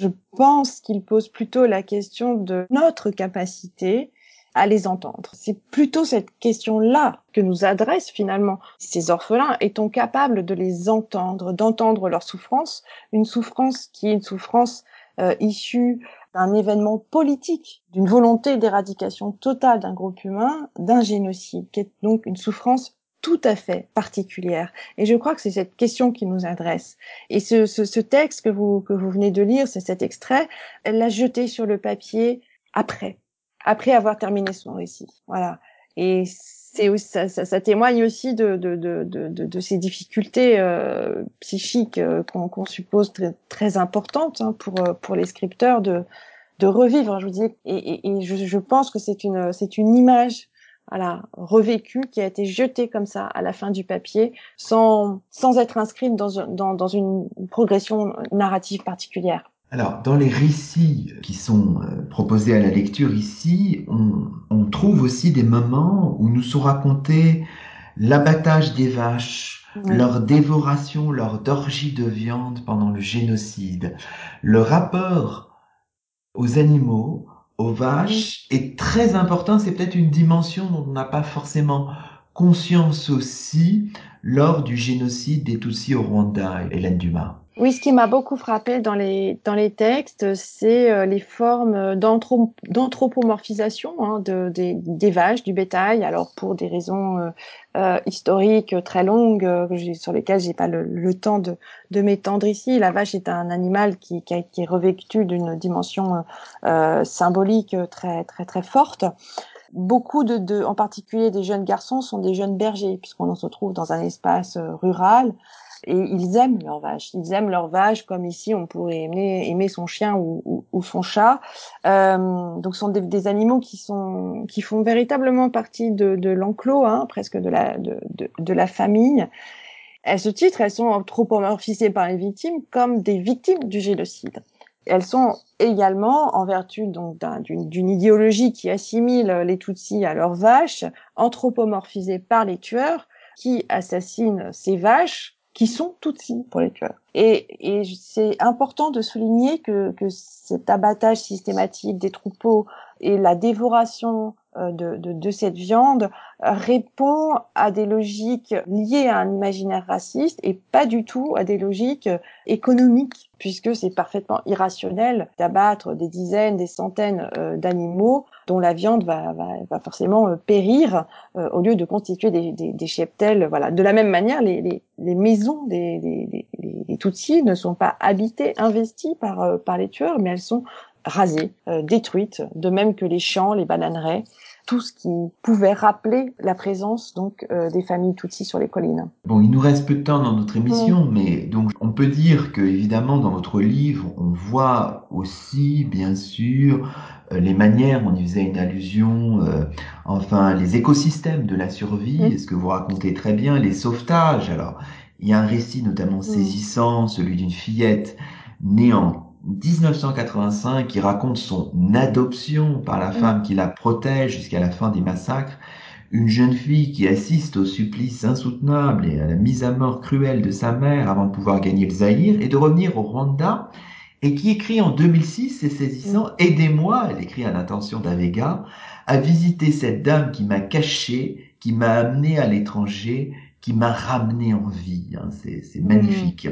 Je pense qu'ils posent plutôt la question de notre capacité à les entendre. C'est plutôt cette question-là que nous adressent finalement ces orphelins. Est-on capable de les entendre, d'entendre leur souffrance, une souffrance qui est une souffrance euh, issue d'un événement politique, d'une volonté d'éradication totale d'un groupe humain, d'un génocide, qui est donc une souffrance tout à fait particulière. Et je crois que c'est cette question qui nous adresse. Et ce, ce, ce texte que vous, que vous venez de lire, c'est cet extrait, elle l'a jeté sur le papier après, après avoir terminé son récit. Voilà. Et c'est ça, ça, ça, témoigne aussi de, de, de, de, de ces difficultés euh, psychiques euh, qu'on suppose très, très importantes hein, pour, euh, pour les scripteurs de, de revivre. Je vous dis, et, et, et je, je pense que c'est une, c'est une image voilà, revécu, qui a été jeté comme ça à la fin du papier, sans, sans être inscrite dans, dans, dans une progression narrative particulière. Alors, dans les récits qui sont euh, proposés à la lecture ici, on, on trouve aussi des moments où nous sont racontés l'abattage des vaches, leur dévoration, leur orgie de viande pendant le génocide, le rapport aux animaux, aux vaches est très important. C'est peut-être une dimension dont on n'a pas forcément conscience aussi lors du génocide des Tutsis au Rwanda, Hélène Dumas. Oui, ce qui m'a beaucoup frappé dans les dans les textes, c'est euh, les formes d'anthropomorphisation hein, de, des, vaches, du bétail. Alors pour des raisons euh, euh historiques très longues euh, sur lesquelles j'ai pas le, temps de, m'étendre ici, la vache est un animal qui, est revêtu d'une dimension euh, symbolique très très très forte beaucoup de, de, en particulier des jeunes garçons, sont des jeunes bergers, puisqu'on se trouve dans un espace rural et ils aiment leurs vaches. Ils aiment leurs vaches comme ici on pourrait aimer, aimer son chien ou, ou, son chat. Euh, donc ce sont des, des, animaux qui sont qui font véritablement partie de, de l'enclos, hein, presque de la de, de, de, la famille. À ce titre, elles sont anthropomorphisées par les victimes comme des victimes du génocide. Elles sont également, en vertu donc d'une idéologie qui assimile les Tutsis à leurs vaches, anthropomorphisées par les tueurs qui assassinent ces vaches qui sont Tutsis pour les tueurs. Et, et c'est important de souligner que, que cet abattage systématique des troupeaux et la dévoration de, de, de, cette viande répond à des logiques liées à un imaginaire raciste et pas du tout à des logiques économiques, puisque c'est parfaitement irrationnel d'abattre des dizaines, des centaines euh, d'animaux dont la viande va, va, va forcément euh, périr au lieu de constituer des, des, des, cheptels. Voilà. De la même manière, les, les, les maisons des, des, des, Tutsis ne sont pas habitées, investies par, par les tueurs, mais elles sont rasées, euh, détruites, de même que les champs, les bananeraies, tout ce qui pouvait rappeler la présence donc euh, des familles Tutsis sur les collines. Bon, il nous reste peu de temps dans notre émission, mais donc on peut dire que évidemment dans votre livre, on voit aussi bien sûr euh, les manières, on y faisait une allusion, enfin les écosystèmes de la survie, ce que vous racontez très bien, les sauvetages. Alors il y a un récit notamment saisissant, celui d'une fillette née en 1985 qui raconte son adoption par la femme qui la protège jusqu'à la fin des massacres, une jeune fille qui assiste au supplice insoutenable et à la mise à mort cruelle de sa mère avant de pouvoir gagner le Zaïre et de revenir au Rwanda, et qui écrit en 2006, c'est saisissant, Aidez-moi, elle écrit à l'intention d'Avega, à visiter cette dame qui m'a caché, qui m'a amené à l'étranger, qui m'a ramené en vie. Hein, c'est mhm. magnifique.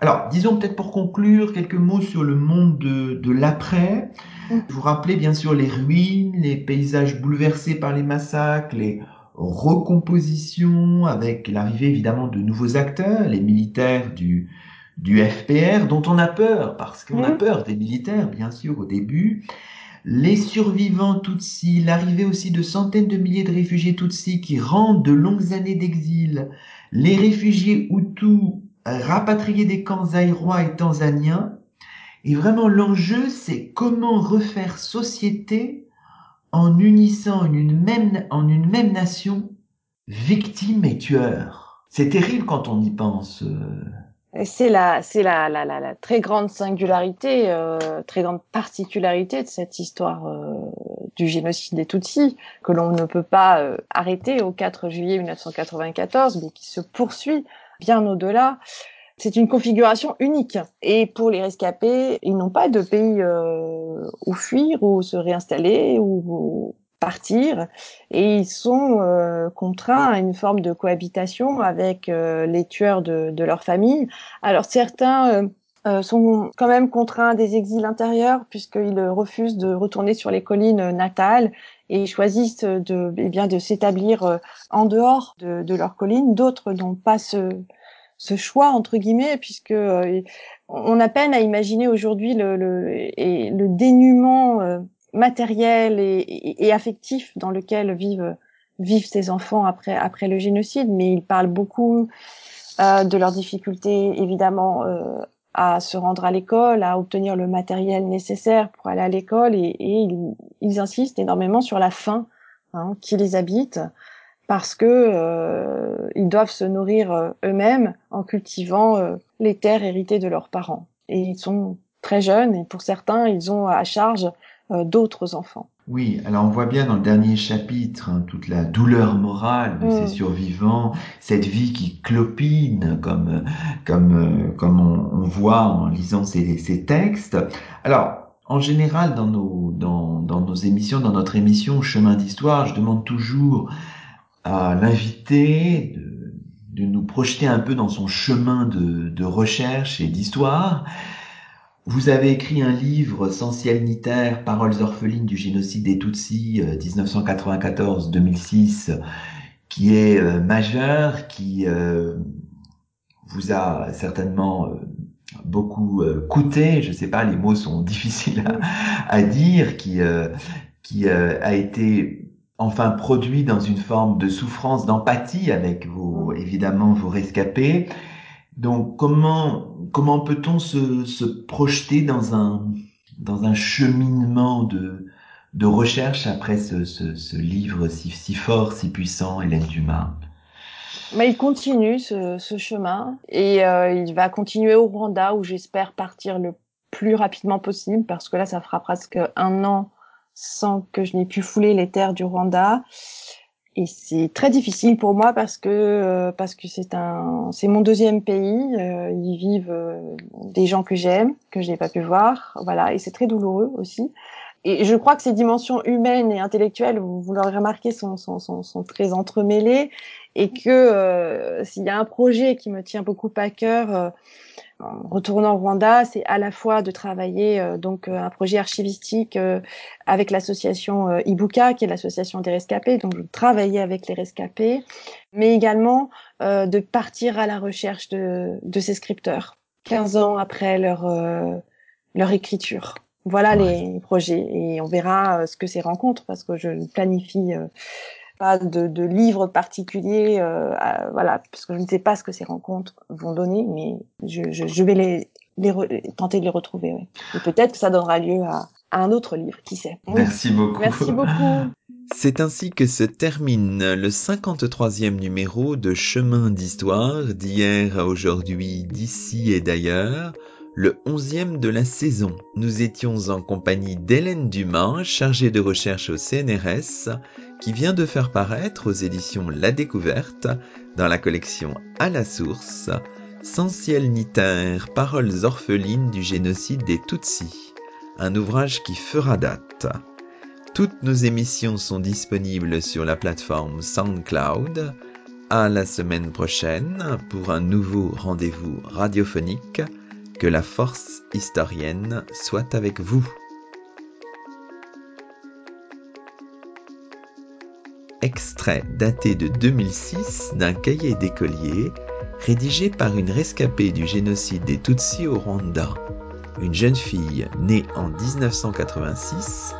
Alors, disons peut-être pour conclure quelques mots sur le monde de, de l'après. Mhm. Vous rappelez bien sûr les ruines, les paysages bouleversés par les massacres, les recompositions avec l'arrivée évidemment de nouveaux acteurs, les militaires du, du FPR, dont on a peur, parce qu'on a mhm. peur des militaires, bien sûr, au début les survivants Tutsis, l'arrivée aussi de centaines de milliers de réfugiés Tutsis qui rentrent de longues années d'exil, les réfugiés Hutus rapatriés des camps et tanzaniens. Et vraiment l'enjeu, c'est comment refaire société en unissant une même, en une même nation victimes et tueurs. C'est terrible quand on y pense. Euh, c'est la, c'est la, la, très grande singularité, euh, très grande particularité de cette histoire euh, du génocide des Tutsis que l'on ne peut pas arrêter au 4 juillet 1994, mais qui se poursuit bien au-delà. C'est une configuration unique. Et pour les rescapés, ils n'ont pas de pays où fuir, ou se réinstaller, ou, partir et ils sont euh, contraints à une forme de cohabitation avec euh, les tueurs de, leur famille. Alors certains euh, sont quand même contraints des exils intérieurs puisqu'ils refusent de retourner sur les collines natales et choisissent de, eh bien, de s'établir en dehors de, leurs collines. D'autres n'ont pas ce, ce choix entre guillemets puisque on a peine à imaginer aujourd'hui le, le, dénuement matériel et, affectif dans lequel vivent vivent ces enfants après après le génocide, mais ils parlent beaucoup euh, de leurs difficultés évidemment euh, à se rendre à l'école, à obtenir le matériel nécessaire pour aller à l'école, et, ils, insistent énormément sur la faim hein, qui les habite parce que euh, ils doivent se nourrir euh, eux-mêmes en cultivant euh, les terres héritées de leurs parents. Et ils sont très jeunes et pour certains, ils ont à charge euh, d'autres enfants. Oui, alors on voit bien dans le dernier chapitre hein, toute la douleur morale de ces Mm. survivants, cette vie qui clopine comme comme euh, comme on, on voit en lisant ces, ces textes. Alors en général dans nos dans dans nos émissions, dans notre émission Chemin d'histoire, je demande toujours à l'invité de, de nous projeter un peu dans son chemin de, de recherche et d'histoire. Vous avez écrit un livre sans ciel Paroles orphelines du génocide des Tutsis, 1994-2006, euh, qui est euh, majeur, qui euh, vous a certainement beaucoup coûté, je sais pas, les mots sont difficiles à, à dire, qui, qui a été enfin produit dans une forme de souffrance, d'empathie avec vos, évidemment, vos rescapés. Donc, comment, comment peut-on se, se projeter dans un, dans un cheminement de, de recherche après ce, ce, livre si, fort, si puissant, Hélène Dumas? Mais il continue ce, ce chemin et euh, il va continuer au Rwanda où j'espère partir le plus rapidement possible parce que là, ça fera presque un an sans que je n'ai pu fouler les terres du Rwanda. Et c'est très difficile pour moi parce que euh, parce que c'est un c'est mon deuxième pays. Euh, ils vivent euh, des gens que j'aime, que je n'ai pas pu voir, voilà. Et c'est très douloureux aussi. Et je crois que ces dimensions humaines et intellectuelles, vous, vous l'aurez remarqué, sont, sont, sont, sont, très entremêlées et que euh, s'il y a un projet qui me tient beaucoup à cœur euh, en retournant au Rwanda, c'est à la fois de travailler euh, donc euh, un projet archivistique euh, avec l'association euh, Ibuka, qui est l'association des rescapés, donc je travaillais avec les rescapés, mais également euh, de partir à la recherche de, de ces scripteurs, 15 ans après leur, euh, leur écriture. Voilà ouais. les projets et on verra ce que ces rencontres parce que je planifie euh, pas de, de livre particulier, euh, à, voilà, parce que je ne sais pas ce que ces rencontres vont donner, mais je, je, je vais les, les re, tenter de les retrouver. Ouais. Et peut-être que ça donnera lieu à, à, un autre livre, qui sait. Oui. Merci beaucoup. Merci beaucoup. C'est ainsi que se termine le 53e numéro de Chemin d'Histoire d'hier à aujourd'hui, d'ici et d'ailleurs le onzième de la saison. Nous étions en compagnie d'Hélène Dumas, chargée de recherche au CNRS, qui vient de faire paraître aux éditions La Découverte, dans la collection À la source, Sans ciel ni paroles orphelines du génocide des Tutsis, un ouvrage qui fera date. Toutes nos émissions sont disponibles sur la plateforme SoundCloud. À la semaine prochaine pour un nouveau rendez-vous radiophonique que la force historienne soit avec vous. Extrait daté de 2006 d'un cahier d'écolier rédigé par une rescapée du génocide des Tutsis au Rwanda, une jeune fille née en 1986,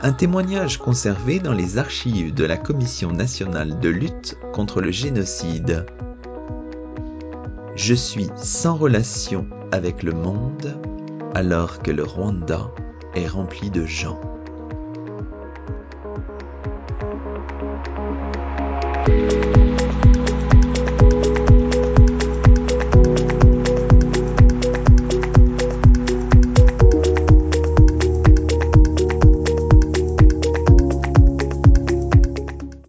un témoignage conservé dans les archives de la Commission nationale de lutte contre le génocide. Je suis sans relation avec le monde alors que le Rwanda est rempli de gens.